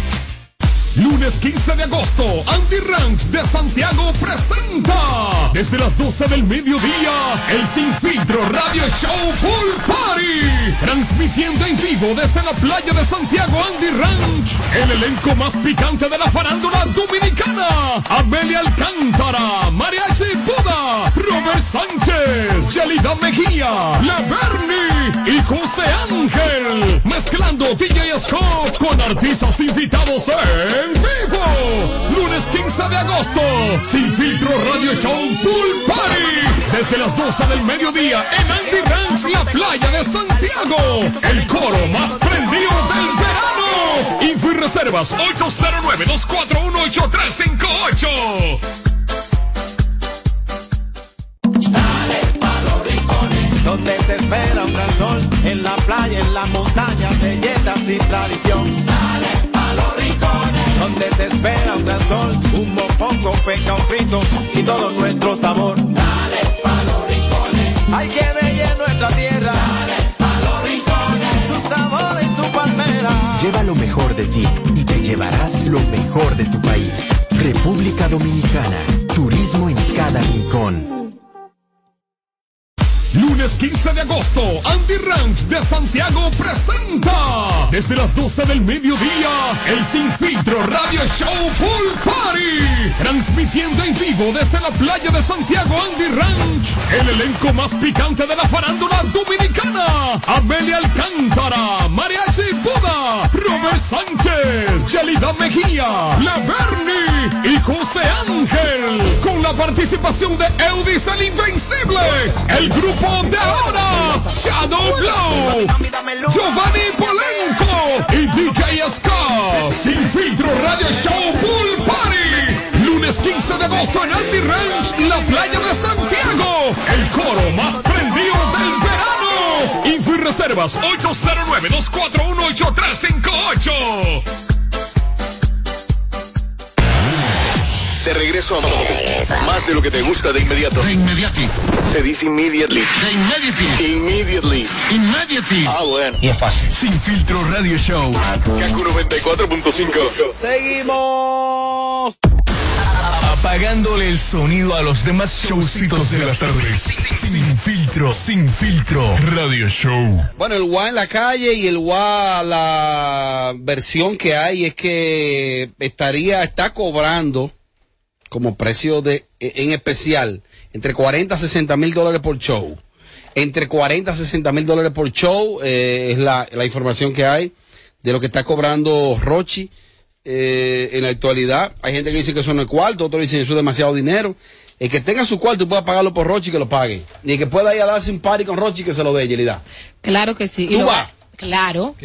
Lunes 15 de agosto, Andy Ranch de Santiago presenta desde las 12 del mediodía el Sin Filtro Radio Show Pool Party. Transmitiendo en vivo desde la playa de Santiago Andy Ranch, el elenco más picante de la farándula dominicana. Amelia Alcántara, Mariachi Buda, Robert Sánchez, Yelida Mejía, La Bernie y José Ángel. Mezclando DJ Scott con artistas invitados en vivo. Lunes 15 de agosto. Sin filtro Radio Show Pool Party. Desde las 12 del mediodía en Andy Ranch, la playa de Santiago. El coro más prendido del verano. Info y reservas 809-241-8358. Donde te espera un gran sol, en la playa, en la montaña, belletas y tradición. Dale. Donde te espera un gran sol, un mopongo, peca, un frito y todo nuestro sabor. Dale a los rincones. Hay que bella nuestra tierra. Dale a los rincones. Su sabor y su palmera. Lleva lo mejor de ti y te llevarás lo mejor de tu país. República Dominicana. Turismo en cada rincón. Lunes 15 de agosto, Andy Ranch de Santiago presenta desde las 12 del mediodía el Sin Filtro Radio Show Pool Party. Transmitiendo en vivo desde la playa de Santiago Andy Ranch, el elenco más picante de la farándula dominicana. Amelia Alcántara, Mariachi Buda, Robert Sánchez, Yelida Mejía, La Bernie y José Ángel. Con la participación de Eudis el Invencible, el grupo de ahora, Shadow Blow, Giovanni Polenco y DJ Scott. Sin filtro Radio Show Pool Party. Lunes 15 de agosto en Andy Ranch, la playa de Santiago. El coro más prendido del verano. Info reservas 809-241-8358. De regreso a más de lo que te gusta de inmediato. De inmediati. Se dice immediately. De inmediati. Immediately. Immediately. Ah, bueno. Y es fácil. Sin filtro radio show. Kaku 94.5. Seguimos. Apagándole el sonido a los demás showcitos de las tardes. Sin filtro. Sin filtro radio show. Bueno, el WA en la calle y el WA, la versión que hay es que estaría, está cobrando como precio de, en especial, entre 40 a 60 mil dólares por show. Entre 40 a 60 mil dólares por show eh, es la, la información que hay de lo que está cobrando Rochi eh, en la actualidad. Hay gente que dice que eso no es cuarto, otros dicen que eso es demasiado dinero. El que tenga su cuarto y pueda pagarlo por Rochi, que lo pague. Y el que pueda ir a darse un party con Rochi, que se lo dé, Yelida. Claro que sí. Y ¿Tú lo- vas? Claro.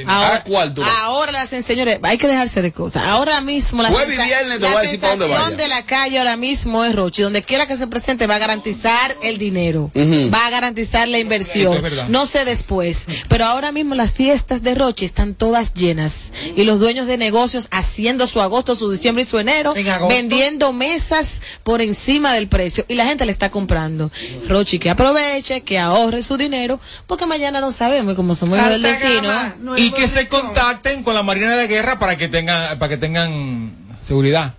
Ahora las señores, hay que dejarse de cosas. Ahora mismo la, sensa- viernes la sensación de la calle ahora mismo es Rochi. Donde quiera que se presente va a garantizar el dinero. Va a garantizar la inversión. es. No sé después. Pero ahora mismo las fiestas de Rochi están todas llenas. Y los dueños de negocios haciendo su agosto, su diciembre y su enero. Vendiendo mesas por encima del precio. Y la gente le está comprando. Rochi que aproveche, que ahorre su dinero. Porque mañana no sabemos cómo somos del Alta y que se contacten con la Marina de Guerra para que tengan, para que tengan seguridad.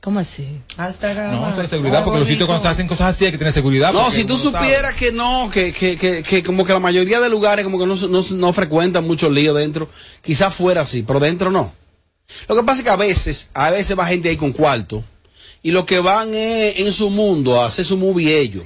¿Cómo así? Alta gama. No, eso es seguridad, porque los sitios cuando se hacen cosas así hay que tener seguridad. No, si tú supieras que no, que, que, que, que como que la mayoría de lugares como que no, no, no frecuentan mucho lío dentro, quizás fuera así, pero dentro no. Lo que pasa es que a veces, a veces va gente ahí con cuarto y lo que van es en su mundo a hacer su movie ellos.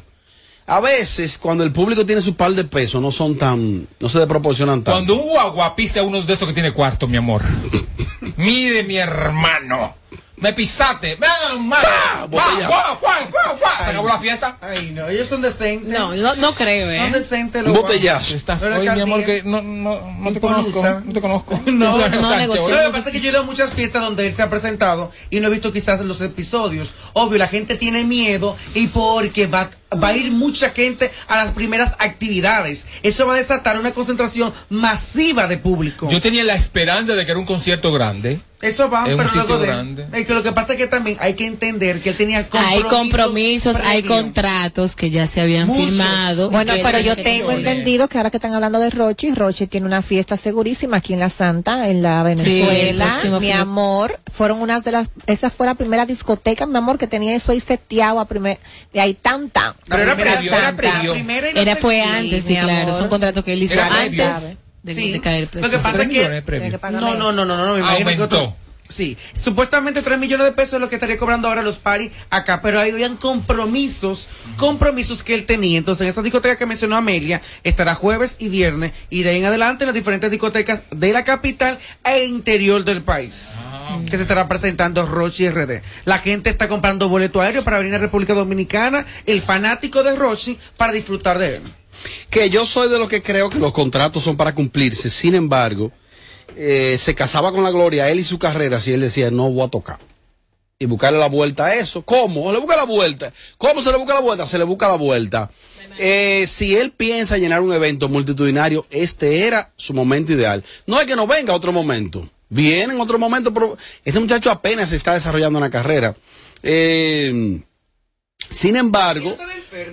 A veces cuando el público tiene su par de pesos no son tan, no se desproporcionan tanto. Cuando un guagua pisa uno de estos que tiene cuarto, mi amor. Mire, mi hermano. Me pisaste. ¡Ven, más! ¡Guau, botella. guau, guau, guau, guau! ¿Se acabó la fiesta? Ay, no, ellos son decentes. No, no, no creo, Son ¿eh? decentes Un los botellazo. Estás hoy, mi amor, que no, no, no te conozco. No te conozco. No, Sánchez, no, Sánchez, Lo que pasa es que yo he ido a muchas fiestas donde él se ha presentado y no he visto quizás los episodios. Obvio, la gente tiene miedo y porque va, va a ir mucha gente a las primeras actividades. Eso va a desatar una concentración masiva de público. Yo tenía la esperanza de que era un concierto grande. Eso va, un pero luego de, grande. es que lo que pasa es que también hay que entender que él tenía Hay compromisos. compromisos, hay contratos que ya se habían Muchos. firmado. Bueno, pero yo tengo que- entendido que ahora que están hablando de Rochi, Rochi tiene una fiesta segurísima aquí en la Santa, en la Venezuela. mi amor, fueron unas de las, esa fue la primera discoteca, mi amor, que tenía eso ahí seteado a primer, de ahí tan tan. Pero era previo, era previo. Era fue antes, sí, claro. Son contratos que él hizo Era antes de, Sí. de caer preso. Lo que pasa es que No, no, no, no, no, no, me imagino que Aumentó. otro- Sí, supuestamente 3 millones de pesos es lo que estaría cobrando ahora los paris acá, pero ahí habían compromisos, compromisos que él tenía. Entonces, en esa discoteca que mencionó Amelia, estará jueves y viernes, y de ahí en adelante en las diferentes discotecas de la capital e interior del país. Que se estará presentando Rochi RD. La gente está comprando boleto aéreo para venir a República Dominicana, el fanático de Rochi, para disfrutar de él. que yo soy de los que creo que los contratos son para cumplirse. Sin embargo, eh, se casaba con la gloria él y su carrera si él decía no voy a tocar. Y buscarle la vuelta a eso. ¿Cómo? Le busca la vuelta. ¿Cómo se le busca la vuelta? Se le busca la vuelta. Eh, si él piensa llenar un evento multitudinario, este era su momento ideal. No es que no venga otro momento. Viene en otro momento, pero ese muchacho apenas se está desarrollando una carrera. Eh, sin embargo,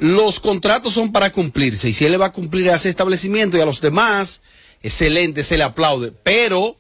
los contratos son para cumplirse y si él le va a cumplir a ese establecimiento y a los demás, excelente, se le aplaude. Pero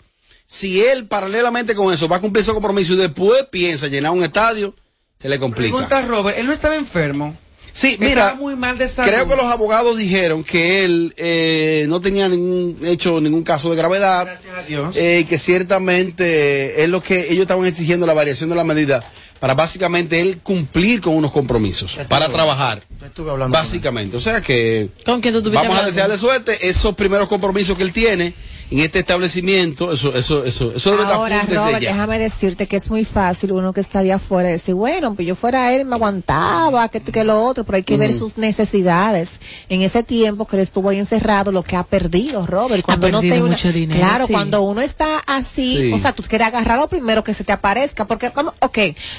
si él paralelamente con eso va a cumplir su compromiso y después piensa llenar un estadio, se le complica. Pregunta Robert, él no estaba enfermo. Sí, Estaba mira, muy mal de salud. creo que los abogados dijeron que él eh, no tenía ningún hecho ningún caso de gravedad, Gracias a Dios. eh, que ciertamente es lo que ellos estaban exigiendo la variación de la medida para básicamente él cumplir con unos compromisos para trabajar. Estuve hablando. Básicamente, o sea que ¿Con vamos a desearle suerte. Esos primeros compromisos que él tiene en este establecimiento, eso, eso, eso, eso Ahora, Robert, déjame decirte que es muy fácil uno que está de afuera decir, bueno, pues yo fuera él, me aguantaba, que, que lo otro, pero hay que ver sus necesidades. En ese tiempo que él estuvo ahí encerrado, lo que ha perdido, Robert. Cuando uno perdido tiene una- mucho dinero, Claro, sí. cuando uno está así, Sí. o sea, tú quieres agarrar lo primero que se te aparezca, porque, vamos, ok,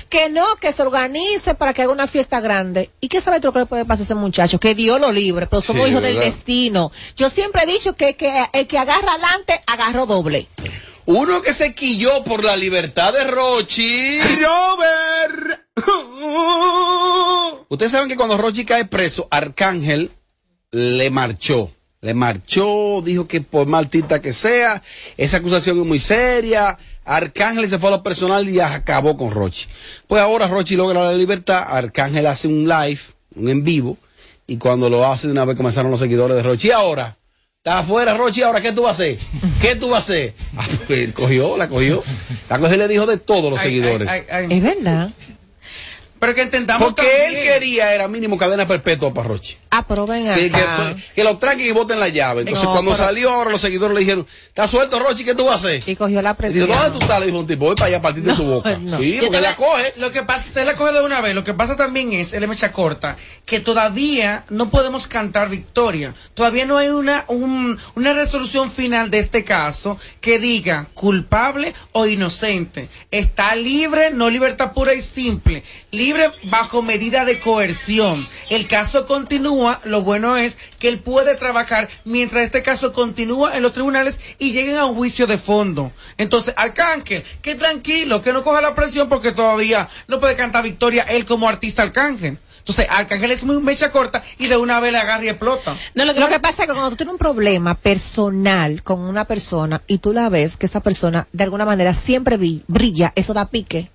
que no, que se organice para que haga una fiesta grande. ¿Y qué sabe tú lo que le puede pasar a ese muchacho? Que Dios lo libre, pero somos Sí, hijos del destino. Yo siempre he dicho que, que el que agarra adelante, agarró doble. Uno que se quilló por la libertad de Rochi. Robert. Ustedes saben que cuando Rochi cae preso, Arcángel le marchó. Le marchó, dijo que por maltita que sea, esa acusación es muy seria. Arcángel se fue a lo personal y acabó con Rochi. Pues ahora Rochi logra la libertad, Arcángel hace un live, un en vivo, y cuando lo hace de una vez comenzaron los seguidores de Rochi. Y ahora, está afuera Rochi, ahora ¿qué tú vas a hacer? ¿Qué tú vas a hacer? Ah, pues, él cogió, la cogió. La cogió y le dijo de todos los Ay, seguidores. ay, ay, ay. Es verdad. Pero que entendamos Porque también. él quería era mínimo cadena perpetua para Rochi. Ah, pero ven acá. Que, que, que lo traigan y boten la llave. Entonces, No, cuando pero- salió ahora, los seguidores le dijeron: ¿Estás suelto, Rochi? ¿Qué tú vas a hacer? Y cogió la Y presión. dijo: ¿Dónde tú estás? Le dijo un tipo: Voy para allá a partir de tu boca. no. Sí, porque te la la- coge. Lo que pasa, se la coge de una vez. Lo que pasa también es, él es mecha corta, que todavía no podemos cantar victoria. Todavía no hay una, un- una resolución final de este caso que diga culpable o inocente. Está libre, no libertad pura y simple. Libre bajo medida de coerción. El caso continúa. Lo bueno es que él puede trabajar mientras este caso continúa en los tribunales y lleguen a un juicio de fondo. Entonces, Arcángel, que tranquilo, que no coja la presión porque todavía no puede cantar victoria él como artista Arcángel. Entonces, Arcángel es muy mecha corta y de una vez le agarra y explota. No, lo que, pasa es que cuando tú tienes un problema personal con una persona y tú la ves que esa persona de alguna manera siempre bri- brilla, eso da pique.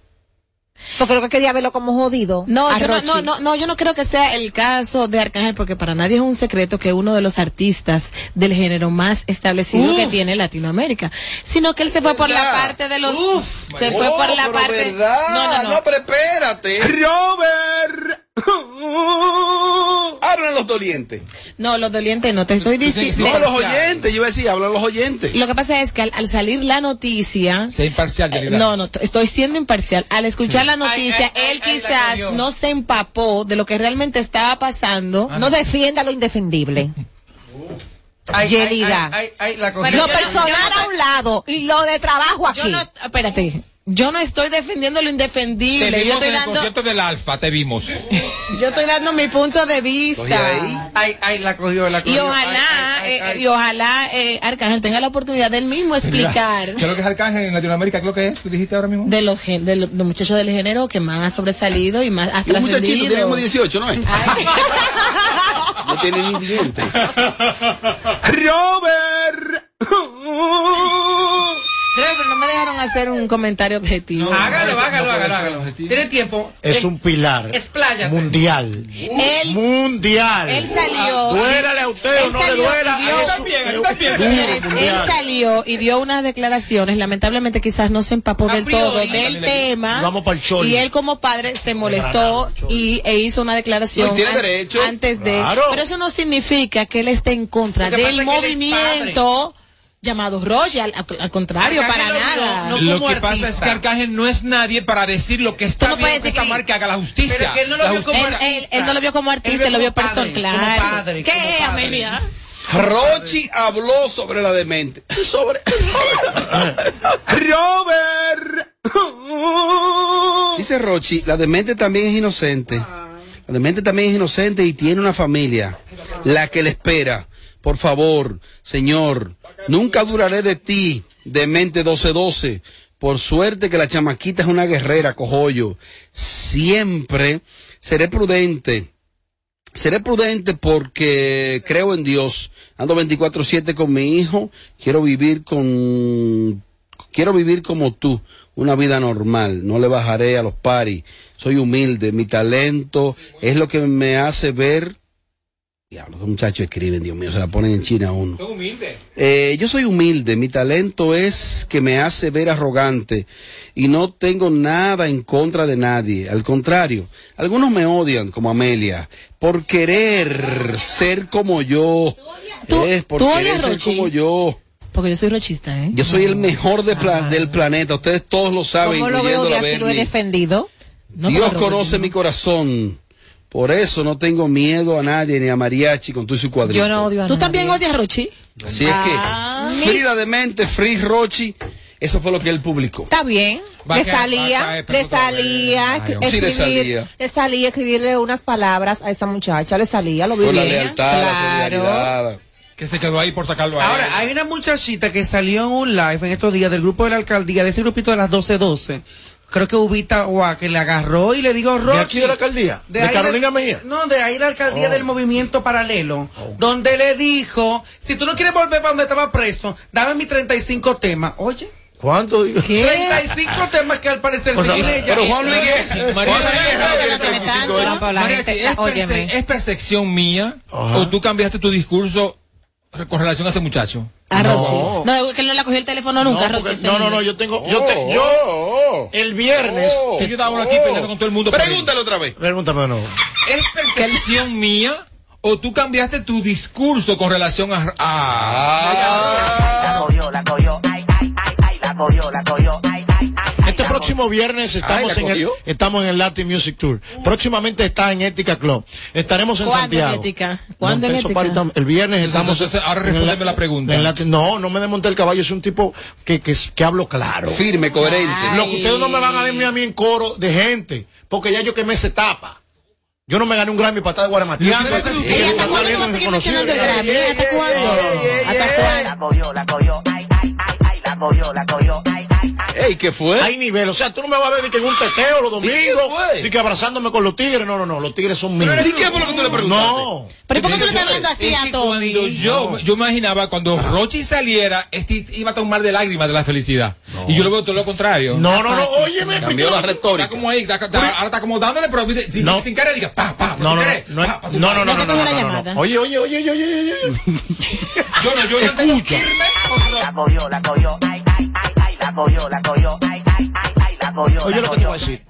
Porque lo que quería verlo como jodido. No, a yo no, Rochi. no, no, no, yo no creo que sea el caso de Arcángel, porque para nadie es un secreto que uno de los artistas del género más establecido Uf. que tiene Latinoamérica, sino que él se fue por la parte de los, se Oh, fue por la pero parte, verdad. no, no, no, pero espérate. Robert. Hablan los dolientes. No, los dolientes no, te estoy diciendo. No, los oyentes. Yo iba a decir, hablan los oyentes. Lo que pasa es que al, al salir la noticia. Sea imparcial, Eh. No, no, estoy siendo imparcial. Al escuchar la noticia, ay, él ay, quizás no se empapó de lo que realmente estaba pasando. No defienda lo indefendible. Ay, Yelida. ay, ay, ay, la cogí. Pero Lo personal no- a un lado y lo de trabajo aquí. Yo no, espérate, yo no estoy defendiendo lo Te indefendible. Yo vimos estoy en el dando, concierto del Alfa, te vimos. yo estoy dando mi punto de vista. Ay, ay, la cogió, la cogió. Y ojalá, Ay, ay, ay, eh, y ojalá eh, Arcángel tenga la oportunidad de él mismo explicar ¿Qué es lo que es Arcángel en Latinoamérica? ¿Qué es lo que es? ¿Tú dijiste ahora mismo? de los, gen- de los, de los muchachos del género que más ha sobresalido y más ha Y un muchachito tiene como 18, ¿no es? No tiene ni dientes. Robert. Creo no me dejaron hacer un comentario objetivo. Hágalo, hágalo, hágalo, hágalo. Tiene tiempo. Es un pilar Expláyate. mundial. Él- mundial. Él salió. Duélale a usted o no le duela. es él salió y dio unas declaraciones, lamentablemente quizás no se empapó del todo del tema. Vamos pa'l choli. Y él como padre se molestó y e hizo una declaración No, y tiene an- derecho. antes de. Claro. Pero eso no significa que él esté en contra del es es movimiento llamado Roche, al, al contrario, Arcángel para nada. no Lo que pasa es que Arcángel no es nadie para decir lo que está no bien puedes que decir esta que- marca haga la justicia. Pero que él no lo La vio como justicia- Él, él- él no lo vio como artista, él lo vio como persona, padre, como claro. padre, ¿Qué como es, padre. Amelia? Rochi habló sobre la demente. Sobre. Robert. Dice Rochi, la demente también es inocente. La demente también es inocente y tiene una familia, la que le espera. Por favor, Señor, nunca duraré de ti, demente 1212. Por suerte que la chamaquita es una guerrera, cojollo. Siempre seré prudente. Seré prudente porque creo en Dios. Ando 24/7 con mi hijo. Quiero vivir con quiero vivir como tú, una vida normal, no le bajaré a los paris, soy humilde, mi talento es lo que me hace ver. Diablo, los muchachos escriben, Dios mío, se la ponen en China a uno. Son humildes. Eh, yo soy humilde, mi talento es que me hace ver arrogante y no tengo nada en contra de nadie. Al contrario, algunos me odian como Amelia por querer ser como yo. ¿Tú- Es por tú querer odias, ser Rochi? como yo. Porque yo soy rochista, ¿eh? Yo soy el mejor de pla- del planeta, ustedes todos lo saben, ¿Cómo lo veo incluyendo de lo he defendido? No, Dios conoce mi corazón. Por eso no tengo miedo a nadie, ni a Mariachi con tu y su cuadrito. Yo no odio a ¿Tú nadie. también odias a Rochi? Así es Ah, que, Free la demente, Free Rochi, eso fue lo que él publicó. Está bien. Le salía, le salía, escribir. Sí, le salía. le salía escribirle unas palabras a esa muchacha, le salía, lo vi Por la lealtad, la Claro. solidaridad. Que se quedó ahí por sacarlo a él. Ahora, hay una muchachita que salió en un live en estos días del grupo de la alcaldía, de ese grupito de las 1212. Creo que Ubita Gua, que le agarró y le digo, ¿De Rochi. aquí de la alcaldía? ¿De, Carolina Mejía? No, de ahí la alcaldía Oh. del movimiento paralelo, donde le dijo, si tú no quieres volver para donde estaba preso, dame mis 35 temas. Oye, ¿Cuánto? digo? 35 temas que al parecer O sea, ella- Pero Juan Luis Guerra, María- Guerra no tiene 35 años. No, pero la Mariachi, gente- ¿es, perce- óyeme. ¿es percepción mía Ajá. o tú cambiaste tu discurso con relación a ese muchacho? A No. Rochi. No, que él no le cogió el teléfono nunca, No, porque- Rochi. no, no, no, yo tengo, yo, te- yo, Oh, el viernes, oh. Que yo estaba aquí peleando con todo el mundo. Pregúntale otra vez. pregúntame de nuevo. ¿Es percepción mía o tú cambiaste tu discurso con relación a... a- Este próximo viernes estamos, Ay, ¿la en el, cogió? Estamos en el Latin Music Tour. Próximamente está en Ética Club. Estaremos en ¿Cuándo en Santiago. Ética? ¿Cuándo en Ética? el viernes estamos. Entonces, ahora en el respóndeme la pregunta. en Latin- no, no me desmonté el caballo. Es un tipo que, que, que hablo claro. Firme, coherente. Lo que ustedes no me van a ver a mí en coro de gente, porque ya yo quemé esa etapa. Yo no me gané un Grammy para estar es Y usted. yo ¿Hasta cuándo viendo vas a seguir reconocido. mencionando el Grammy? ¿Hasta cuándo? ¿Hasta cuándo? Ey, ¿qué fue? Hay nivel, o sea, tú no me vas a ver ni que en un teteo los ¿Y qué domingos, fue? ni que abrazándome con los tigres. No, no, no, los tigres son míos. ¿Y qué fue lo que tú le preguntaste? No. ¿Pero ¿y por qué tú le estás hablando así a yo, yo imaginaba cuando Rochi saliera, este iba a estar un mar de lágrimas de la felicidad. Y yo lo veo todo lo contrario. No, no, no, óyeme. Cambió la Está retórica. como ahí, está- está- ahora está como dándole, pero sin, No. sin cara diga, pa, pa, No, no, no, no, no, no, no, No no, te no, cogió la no, no, llamada. no. Oye, oye, oye, oye, oye, oye. Yo no, yo no tengo Escucha. firme. Oye, lo que te voy a decir.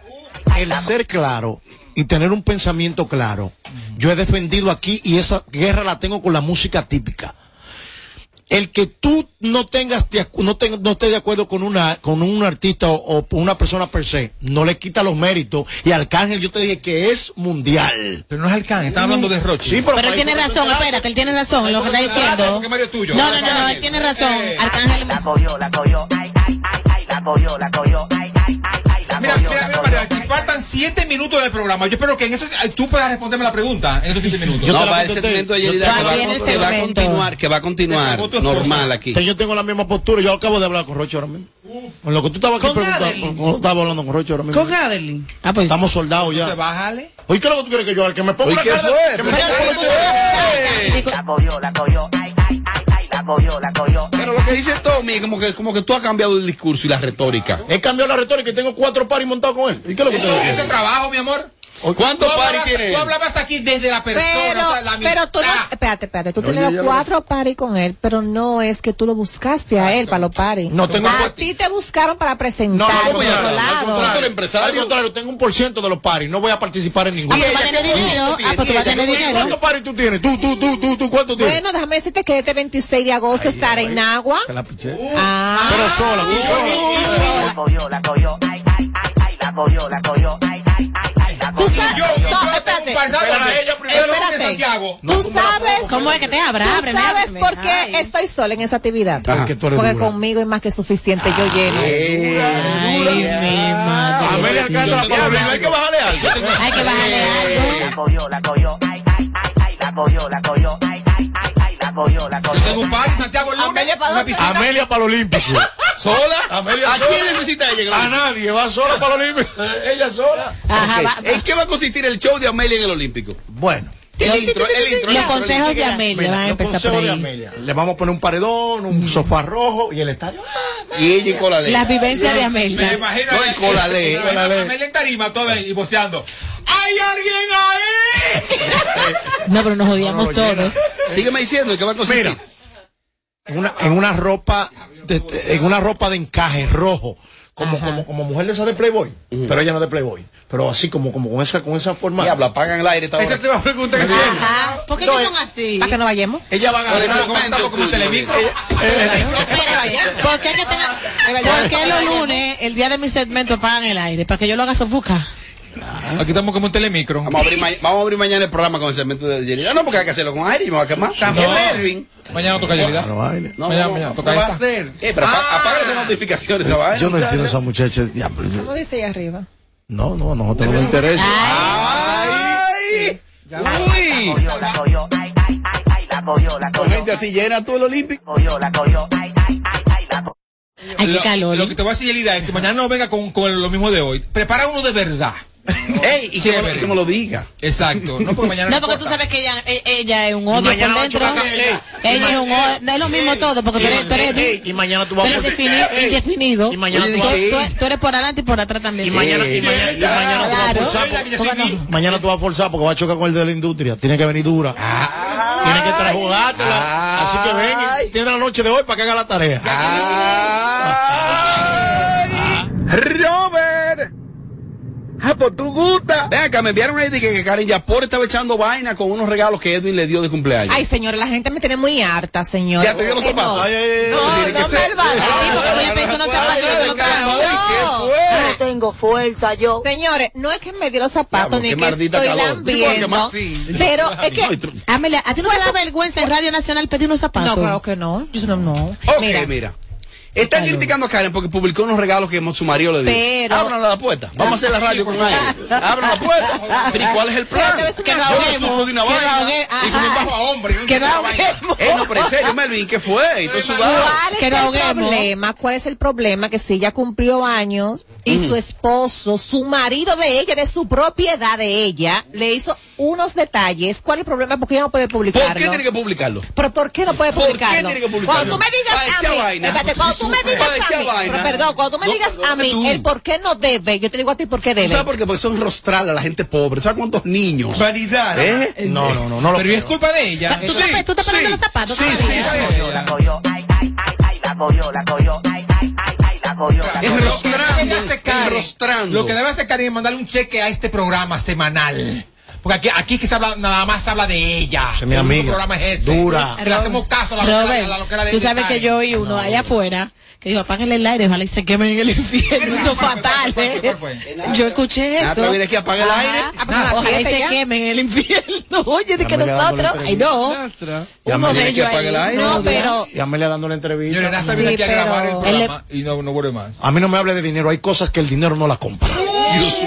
El ser claro y tener un pensamiento claro. Yo he defendido aquí y esa guerra la tengo con la música típica. El que tú no tengas no, te- no estés de acuerdo con una con un artista o, o una persona per se, no le quita los méritos. Y Arcángel yo te dije que es mundial. Pero no es Arcángel, están hablando de Rochi. Sí, Pero él tiene razón, espérate, él tiene razón en lo que está diciendo. No, no, no, no, él tiene razón. Arcángel. La cogió, la cogió, ay, ay, ay, ay, la cogió, la cogió, ay, ay, ay, ay, la Mira, cogió, mira, mira, aquí faltan siete minutos del programa. Yo espero que en eso tú puedas responderme la pregunta en esos siete minutos. no, va el segmento de Yerida que, va, que va a continuar, que va a continuar normal aquí. Yo tengo la misma postura. Yo acabo de hablar con Roche ahora mismo. Con lo que tú estabas aquí preguntando, Adeline. con- con- estaba hablando con Roche ahora mismo. Con Adeline. Ah, pues. Estamos soldados ya. Entonces, bájale. Oye, ¿qué es lo que tú quieres que yo haga? Que me ponga Oye, una ¿qué cara que me ponga La cogió, la cogió, ay, ay, cogió, la cogió. Pero lo que dice Tommy es como que, como que tú has cambiado el discurso y la retórica. He cambiado la retórica y tengo cuatro paris montados con él. ¿Y qué es lo que Eso, te eso digo? es trabajo, mi amor. ¿Cuántos paris tiene Tú hablabas aquí desde la persona, Pero, o sea, la amistad. pero tú no, espérate, espérate, tú Oye, tenías ya lo- cuatro paris con él, pero no es que tú lo buscaste a él para los paris. No, tengo a ti te buscaron para No, presentar no, otro al contrario, eres empresario. Al contrario, tengo un por ciento de los paris. No voy a participar en ninguno. Ah, pues tú vas a tener dinero. Ah, pues tú vas a tener dinero. ¿Cuántos paris tú tienes? Tú, tú, tú, tú, tú, ¿cuántos tienes? Bueno, déjame decirte que este 26 de agosto estará en Agua. Se la piché. Ah, Pero sola, tú sola. La cogió, la cogió, ay, ay, ay, ay, la cogió, la cogió, ay, tú sabes, Yo, yo, no, espérate. Espérate. Tú sabes, ¿Cómo es que te abra? tú sabes por qué estoy sola en esa actividad. Porque tú eres Porque conmigo es más que suficiente, yo lleno. Ay, mi madre. Amelia Alcántara hay que bajarle algo. Hay que bajarle algo. La cogió, la cogió, ay, ay, ay, ay, la cogió, la cogió, ay, cogió, la Yo cogió. tengo un par en Santiago el lunes, Amelia, ¿para una. Amelia para el Olímpico. ¿Sola? Amelia ¿A sola. quién necesita ella? A nadie, va sola para el Olímpico. Ella sola. Ajá, Ok. va- va- ¿En qué va a consistir el show de Amelia en el Olímpico? Bueno. El intro, el intro. Los el intro, el consejos de Amelia van a empezar por ahí. Le vamos a poner un paredón, un sofá rojo y el estadio. Ah, Y ella en Colalé. Las vivencias de Me Amelia. imagino No, en Colalé. Me Amelia en tarima, toda y voceando. ¡Hay alguien ahí! No, pero nos odiamos todos. Sígueme diciendo en qué va a consistir. Mira, en una, en una ropa de, en una ropa de encaje rojo, como, como, como mujer de esa de Playboy, pero ella no es de Playboy, pero así como, como con esa, con esa forma. Diablo, apagan el aire esta hora. Eso te va a preguntar. Ajá. ¿Por qué no son así? Para que no vayamos. Ella va a eso ganar. como Telemicro. ¿Por qué, que tenga- ¿Por qué los lunes, el día de mi segmento, apagan el aire? Para que yo lo haga sofocar. Aquí estamos como un telemicro. Vamos a, abrir ma- vamos a abrir mañana el programa con el segmento de Yerida. No, porque hay que hacerlo con aire y me va a quemar. También. ¿Es Melvin? Mañana toca Yerida. No. No, Mañana, no, mañana, no. toca ¿Qué va a hacer? Eh, pero apa- apaga esas notificaciones, esa vaina. Yo no entiendo a esa muchacha. diablo. ¿Cómo dice ahí arriba? No, no, nosotros no nos interesa. ¡Ay! ¡Uy! Con gente así llena todo el Olímpico. cogió, la cogió, ay, ay, ay, ay, la cogió. Ay, qué Lo- calor. Lo que te voy a decir, Yerida, es que mañana no venga con, con lo mismo de hoy. Prepara uno de verdad. ¡Ey! Y que me, lo- Chévere. que me lo diga. Exacto. No, porque mañana No, porque tú sabes que ella, e- ella es un odio por dentro. Ella es un odio. No es lo mismo todo, porque tú eres, tú eres, Ey, y mañana tú vas tú eres a indefinido. Y mañana tú vas ¿qué? Tú, tú eres por adelante y por atrás también. y mañana, y mañana, y mañana tú vas a Claro. forzar. Oiga, que yo ¿Cómo soy no? mi- Mañana tú vas a forzar porque va a chocar con el de la industria. Tiene que venir dura. Tiene que trajugártela. Así que ven, y tiene la noche de hoy para que haga la tarea. Ah, pues tú gusta. Ven acá, me enviaron ahí de que, que Karen Yapor estaba echando vaina con unos regalos que Edwin le dio de cumpleaños. Ay, señor, la gente me tiene muy harta, señor. Ya te dio los zapatos. no. Ay, ay, ay, No, no ser. me lo hagas. Sí, porque voy a pedir unos zapatos y te lo trajo. No. No tengo fuerza yo. Señores, no es que me dio los zapatos ni que estoy lambiendo, pero es que Amelia, ¿a ti no te da vergüenza en Radio Nacional pedir unos zapatos? no, claro que no. Yo no, no. Ok, mira. Están criticando a Karen porque publicó unos regalos que su marido le dio. Pero- Abran la puerta. Vamos a hacer la radio con aire. Abran la puerta. Pero ¿y cuál es el plan? Que no cosa. Yo no sufro de una Que no vaina. ahogue- Y con un ajá. bajo a hombre. y un Que no chico de vaina. ahoguemos. Eh, no, pero en serio, Melvin, ¿qué fue? ¿Cuál es Que no el problema? ¿Cuál es el problema? Que si ella cumplió años y Mm. su esposo, su marido de ella, de su propiedad de ella, le hizo unos detalles. ¿Cuál es el problema? Porque ella no puede publicarlo. ¿Por qué tiene que publicarlo? ¿Pero por qué no puede ¿Por qué publicarlo? tiene que publicarlo? Cuando tú me digas a mí, vaina. espérate, cuando tú me digas a mí, vaina. perdón, cuando tú me No, digas perdón, a mí tú. el por qué no debe, yo te digo a ti por qué ¿Tú debe. sabes por qué? Porque son rostral a la gente pobre. ¿Sabes cuántos niños? Vanidad. ¿Eh? No, no, no, no lo Pero ¿y es creo. culpa de ella. ¿Tú, estás- tú estás poniendo los zapatos? Sí, sí, sí, sí. La cogió, ay, ay, ay, ay, la cogió, la cogió, ay, ay, ay, enrostrando. lo que debe hacer Karen es mandarle un cheque a este programa semanal. Porque aquí, aquí que se habla, nada más se habla de ella. es mi El amiga. programa es este. Dura. Que le hacemos caso a la loquera, Robert, a la loquera de tú sabes que yo oí uno allá afuera que dijo, apáguenle el aire, ojalá y se quemen en el infierno. Eso es fatal, ¿eh? Yo escuché eso. viene aquí a apagar el aire. Ah, pues las Ojalá y se quemen en el infierno. Oye, de que nosotros, ay no. Ya Uno me de que ellos apagar el ahí. aire. No, pero Y Amelia dándole entrevista. Natra viene aquí a grabar el programa y no, no vuelve más. A mí no me hable de dinero, hay cosas que el dinero no la compra.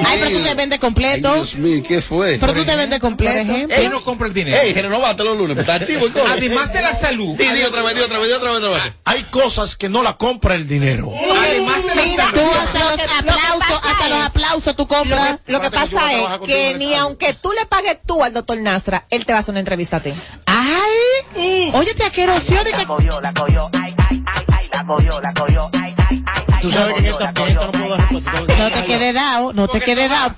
Ay, pero tú te vendes completo. Dios mío, ¿qué fue? Pero tú te vendes completo. Él no compra el dinero. Ey, renovate los lunes, está activo. Además de la salud. Di, di otra vez, di otra vez, di otra vez, otra vez. Hay cosas que no la compra el dinero. Además de la Mira, salud. tú hasta los aplausos, hasta los aplausos tú compras. Lo que pasa es que ni aunque tú le pagues tú al doctor Nastra, él te va a hacer una entrevista a ti. Ay, oye, te aqueroció de que... Tú sabes que en esta, en esta no puedo dar. No te quede dado, no te quede dado.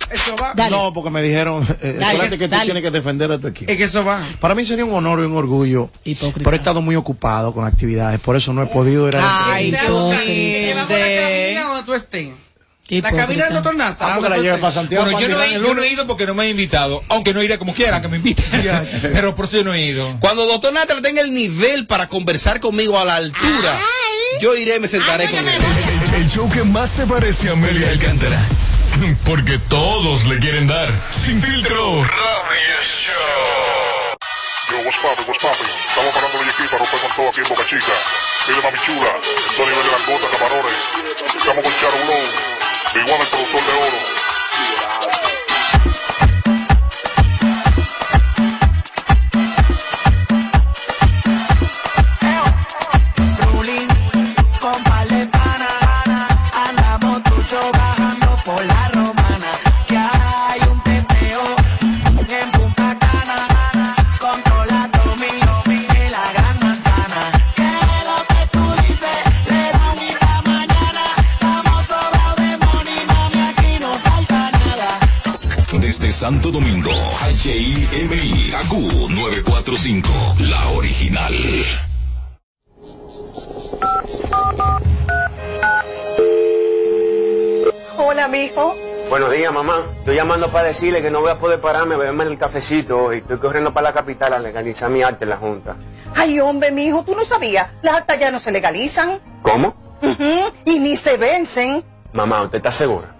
No, porque me dijeron, eh, Dale, acuérdate que tú dale. tienes que defender a tu equipo. Es que eso va. Para mí sería un honor y un orgullo, pero he estado muy ocupado con actividades, por eso no he podido ir a la Ay. Te la cabina donde tú estés. La cabina del doctor Nastra. Ah, porque la lleve para Santiago. Bueno, yo no, he, el yo no he ido porque no me he invitado. Aunque no iré como quiera, que me inviten. Pero por eso yo no he ido. Cuando doctor Natra tenga el nivel para conversar conmigo a la altura, yo iré y me sentaré con él. El, el show que más se parece a Amelia Alcántara. Porque todos le quieren dar. Sin filtro. Radio Show. Yo, what's poppin', what's poppin'? Estamos parando el equipo para romper con todo aquí en Boca Chica. Dile mami chula, esto nivel de camarones. Estamos con Charo Blow, igual el productor de oro. Santo Domingo, HIMI, AQ 945, la original. Hola, mijo. Buenos días, mamá. Estoy llamando para decirle que no voy a poder pararme a beberme el cafecito y estoy corriendo para la capital a legalizar mi arte en la Junta. Ay, hombre, mijo, tú no sabías. Las actas ya no se legalizan. ¿Cómo? Y ni se vencen. Mamá, ¿usted está segura?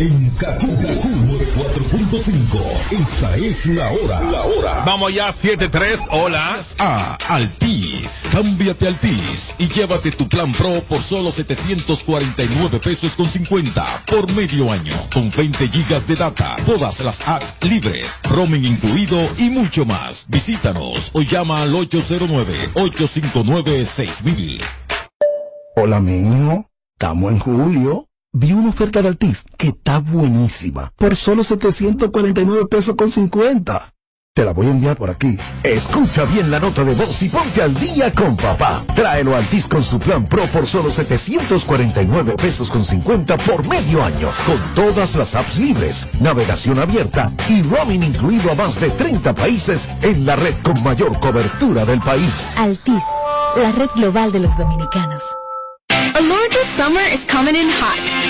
En Kaku, 4.5. Esta es la hora. La hora. Vamos ya, 7-3, hola. A Altis. Cámbiate Altis y llévate tu plan Pro por solo 749 pesos con 50 por medio año. Con 20 gigas de data, todas las apps libres, roaming incluido y mucho más. Visítanos o llama al 809-859-6000. Hola, mi hijo. Estamos en julio. Vi una oferta de Altis que está buenísima. Por solo 749 pesos con 50. Te la voy a enviar por aquí. Escucha bien la nota de voz y ponte al día con papá. Tráelo a Altis con su plan Pro por solo 749 pesos con 50 por medio año. Con todas las apps libres, navegación abierta y roaming incluido a más de 30 países en la red con mayor cobertura del país. Altis, la red global de los dominicanos. Alorca summer is coming in hot,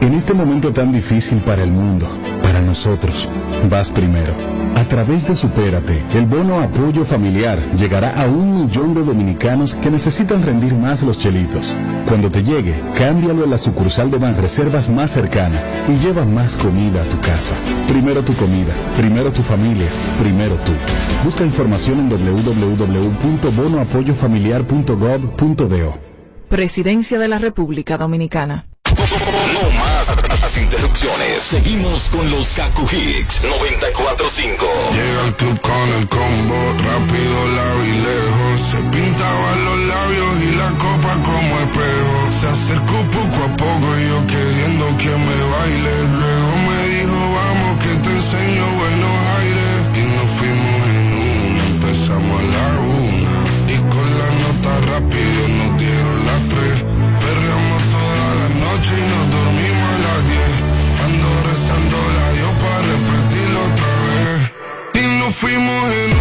En este momento tan difícil para el mundo, para nosotros, vas primero. A través de Supérate, el bono apoyo familiar llegará a un millón de dominicanos que necesitan rendir más los chelitos. Cuando te llegue, cámbialo en la sucursal de Banreservas más cercana y lleva más comida a tu casa. Primero tu comida, primero tu familia, primero tú. Busca información en www.bonoapoyofamiliar.gov.do. Presidencia de la República Dominicana. No más las interrupciones. Seguimos con los Kaku Hicks 945. Llega al club con el combo, rápido la vi lejos. Se pintaban los labios y la copa como espejo. Se acercó poco a poco y yo queriendo que me baile. morrendo.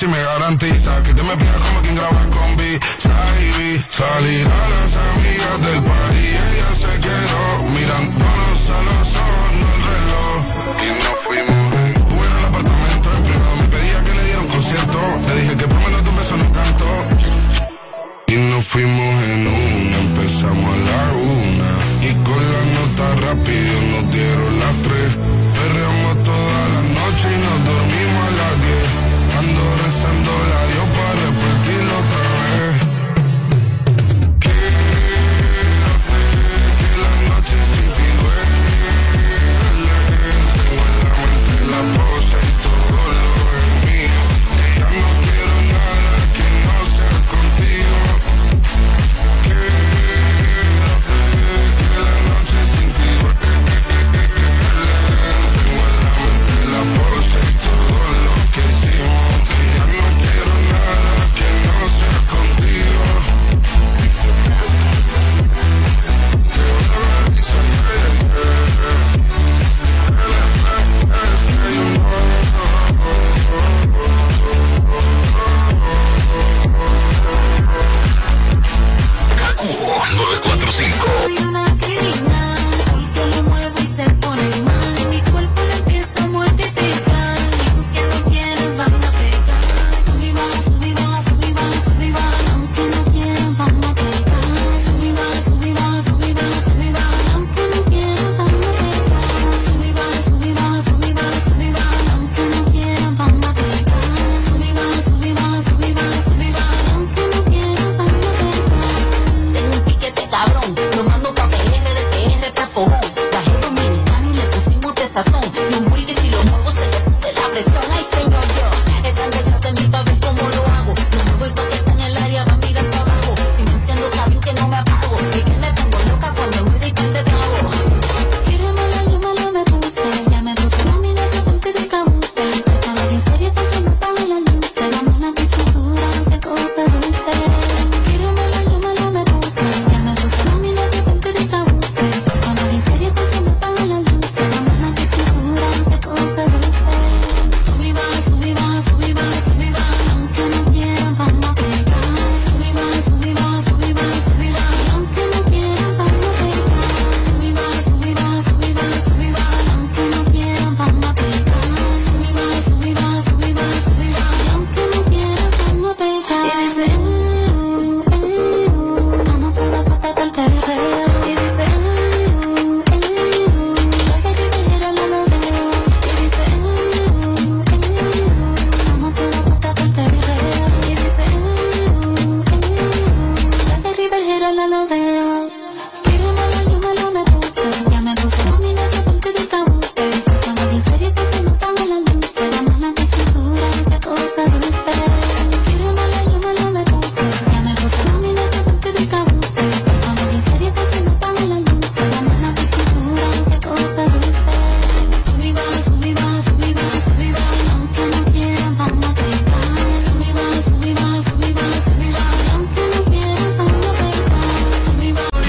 si me garante